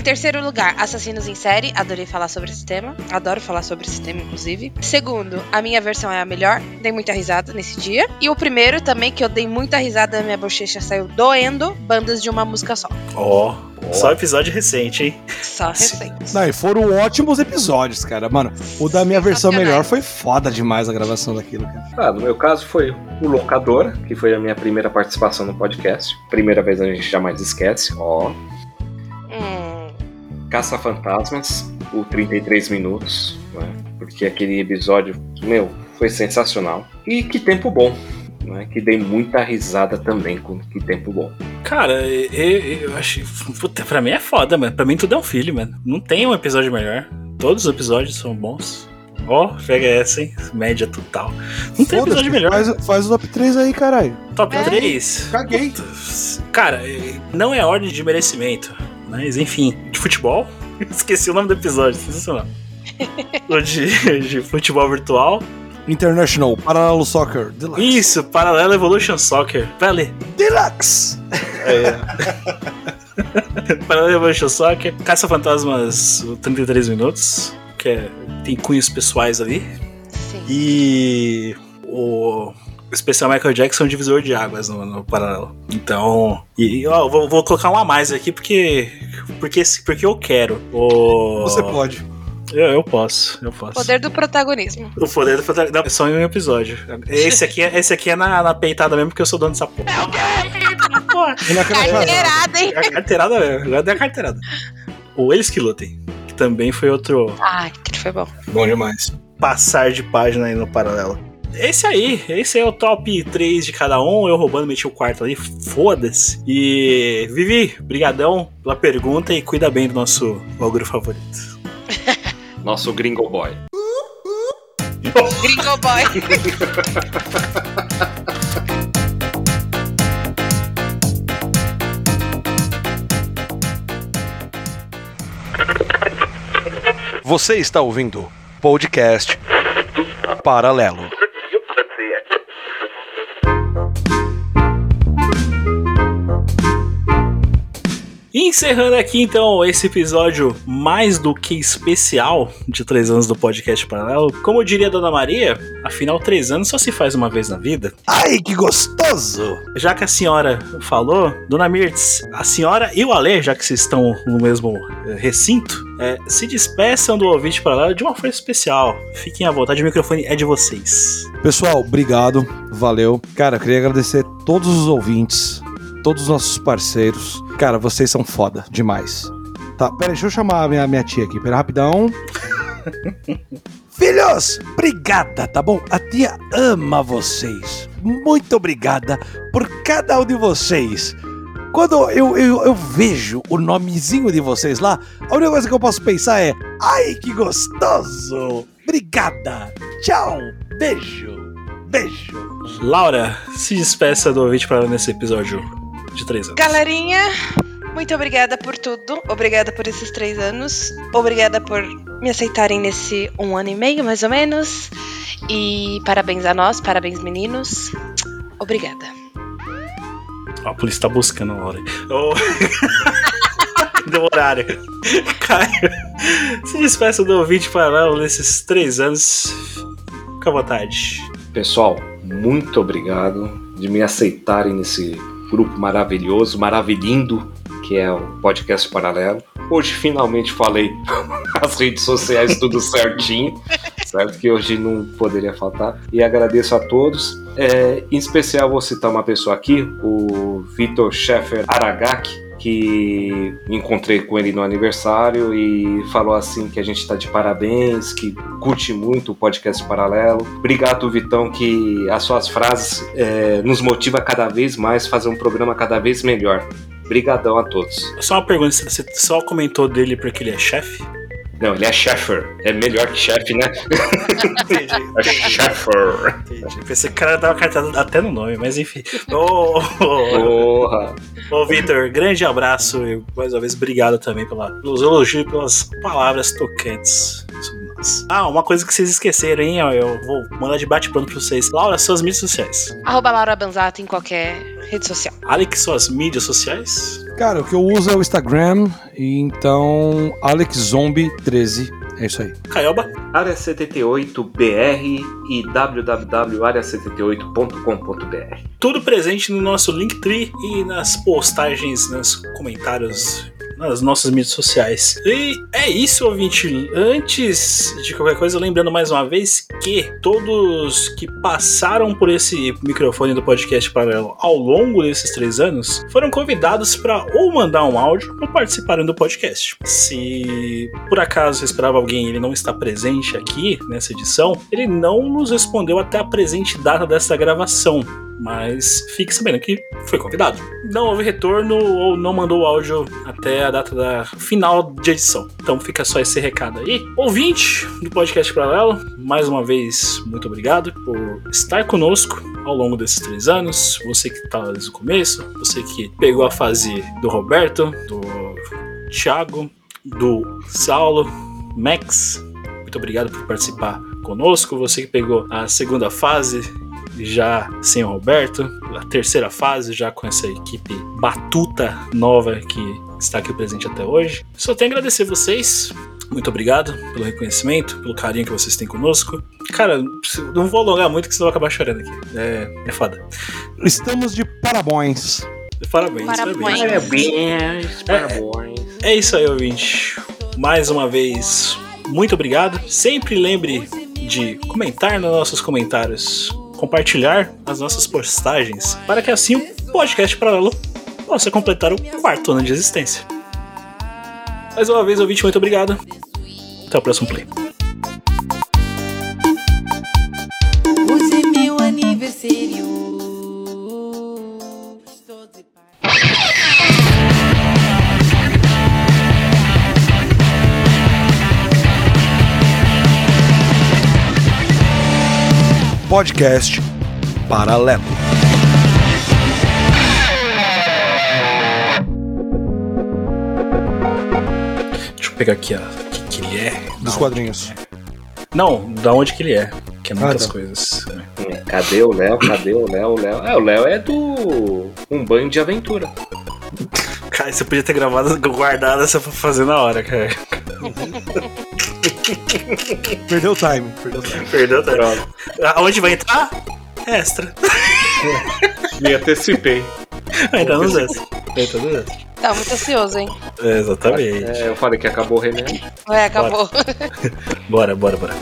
Terceiro lugar, Assassinos em Série. Adorei falar sobre esse tema. Adoro falar sobre esse tema, inclusive. Segundo, a minha versão é a melhor. Dei muita risada nesse dia. E o primeiro também, que eu dei muita risada, minha bochecha saiu doendo. Bandas de uma música só. Ó, só episódio recente, hein? Só recente. Não, e foram ótimos episódios, cara. Mano, o da minha versão melhor foi foda demais a gravação daquilo, cara. Ah, no meu caso foi o Locadora, que foi a minha primeira participação no podcast. Primeira vez a gente jamais esquece, ó. Caça-Fantasmas, o 33 minutos, né? Porque aquele episódio, meu, foi sensacional. E que tempo bom, né? Que dei muita risada também com que tempo bom. Cara, eu, eu acho. Puta, pra mim é foda, mano. Pra mim tudo é um filho, mano. Não tem um episódio melhor. Todos os episódios são bons. Ó, pega essa, hein? Média total. Não tem episódio melhor. Faz, faz o top 3 aí, caralho. Top 3? Caguei. Cara, não é ordem de merecimento, mas enfim, de futebol. Esqueci o nome do episódio, sensacional. de, de futebol virtual. International Parallel Soccer Deluxe. Isso, Parallelo Evolution Soccer. Vale. Deluxe! Parallelo Evolution Soccer. Caça-Fantasmas, o 33 minutos. Que é, tem cunhos pessoais ali. E o especial Michael Jackson é um divisor de águas no, no paralelo. Então, e ó, vou, vou colocar um a mais aqui porque porque porque eu quero. O... Você pode. Eu, eu posso, eu posso. Poder do protagonismo. O poder do é só em um episódio. Esse aqui é, esse aqui é na, na peitada mesmo, porque eu sou dono dessa porra. Carteirada, hein? A carteirada mesmo, agora deu a carteirada. O Eles que Lutem, que também foi outro. Ah, que foi bom. Bom demais. Passar de página aí no paralelo. Esse aí, esse é o top 3 de cada um. Eu roubando, meti o quarto ali, foda-se. E Vivi, brigadão pela pergunta e cuida bem do nosso ogro favorito. Nosso Gringo Boy. Gringo Boy. Você está ouvindo podcast Paralelo. E encerrando aqui então esse episódio mais do que especial de três anos do podcast Paralelo. Como diria a Dona Maria, afinal, três anos só se faz uma vez na vida. Ai, que gostoso! Já que a senhora falou, Dona Mirtz, a senhora e o Alê, já que vocês estão no mesmo eh, recinto, eh, se despeçam do ouvinte paralelo de uma forma especial. Fiquem à vontade, o microfone é de vocês. Pessoal, obrigado, valeu. Cara, eu queria agradecer todos os ouvintes, todos os nossos parceiros. Cara, vocês são foda demais. Tá, pera, deixa eu chamar a minha, minha tia aqui, pera, rapidão. Filhos, obrigada, tá bom? A tia ama vocês. Muito obrigada por cada um de vocês. Quando eu, eu, eu vejo o nomezinho de vocês lá, a única coisa que eu posso pensar é: ai, que gostoso! Obrigada! Tchau! Beijo! Beijo! Laura, se despeça do ouvinte paralelo nesse episódio de três anos. Galerinha, muito obrigada por tudo. Obrigada por esses três anos. Obrigada por me aceitarem nesse um ano e meio, mais ou menos. E parabéns a nós, parabéns meninos. Obrigada. Ó, a polícia tá buscando a Laura. Ô, Deu horário. Caio, se despeça do ouvinte paralelo nesses três anos. Fica à vontade. Pessoal, muito obrigado de me aceitarem nesse grupo maravilhoso, maravilhindo, que é o Podcast Paralelo. Hoje finalmente falei as redes sociais tudo certinho, certo? Que hoje não poderia faltar. E agradeço a todos. É, em especial vou citar uma pessoa aqui, o Vitor Scheffer Aragaki, que encontrei com ele no aniversário e falou assim que a gente está de parabéns, que curte muito o podcast Paralelo. Obrigado, Vitão, que as suas frases é, nos motiva cada vez mais a fazer um programa cada vez melhor. Obrigadão a todos. Só uma pergunta, você só comentou dele porque ele é chefe? Não, ele é Sheffer. É melhor que chefe, né? Entendi. É Sheffer. Entendi. Pensei que o cara dava cartada até no nome, mas enfim. Ô, Porra. ô, Vitor, grande abraço e mais uma vez obrigado também pela, pelos elogios e pelas palavras tocantes sobre nós. Ah, uma coisa que vocês esqueceram, hein? Eu vou mandar de bate-pronto pra vocês. Laura, suas mídias sociais. Arroba Laura Banzato em qualquer rede social. Alex, suas mídias sociais. Cara, o que eu uso é o Instagram, e então AlexZombie13. É isso aí. Caioba? Área 78BR e www.área78.com.br. Tudo presente no nosso Linktree e nas postagens, nos comentários nas nossas mídias sociais. E é isso, ouvinte. Antes de qualquer coisa, lembrando mais uma vez que todos que passaram por esse microfone do podcast paralelo ao longo desses três anos foram convidados para ou mandar um áudio ou participarem do podcast. Se por acaso você esperava alguém e ele não está presente aqui nessa edição, ele não nos respondeu até a presente data dessa gravação mas fique sabendo que foi convidado. Não houve retorno ou não mandou o áudio até a data da final de edição. Então fica só esse recado aí. Ouvinte do podcast Paralelo, mais uma vez, muito obrigado por estar conosco ao longo desses três anos. Você que está desde o começo, você que pegou a fase do Roberto, do Thiago, do Saulo, Max. Muito obrigado por participar conosco. Você que pegou a segunda fase já sem o Roberto, a terceira fase já com essa equipe batuta nova que está aqui presente até hoje. Só tenho a agradecer vocês. Muito obrigado pelo reconhecimento, pelo carinho que vocês têm conosco. Cara, não vou alongar muito que senão eu vou acabar chorando aqui. É, é foda. Estamos de parabéns. Parabéns, Parabéns. Parabéns, parabéns. É isso aí, ouvinte. Mais uma vez, muito obrigado. Sempre lembre de comentar nos nossos comentários compartilhar as nossas postagens, para que assim o podcast paralelo possa completar o quarto ano de existência. Mais uma vez, ouvinte, muito obrigado. Até o próximo play. Hoje é meu aniversário. Podcast Paralelo. Eu pegar aqui, ó. O que, que ele é? Dos quadrinhos. Não, da onde que ele é. Que é muitas Ah, tá. coisas. Cadê o Léo? Cadê o Léo? O Léo? É, o Léo é do Um Banho de Aventura. Cara, você podia ter gravado, guardado essa pra fazer na hora, cara. Perdeu o time. Perdeu o time. Perdeu, tá? Aonde vai entrar? Extra. Me antecipei. Ainda nos extra. Entra nos extra. Tá muito ansioso, hein? É, exatamente. É, eu falei que acabou o remédio. Ué, acabou. Bora, bora, bora.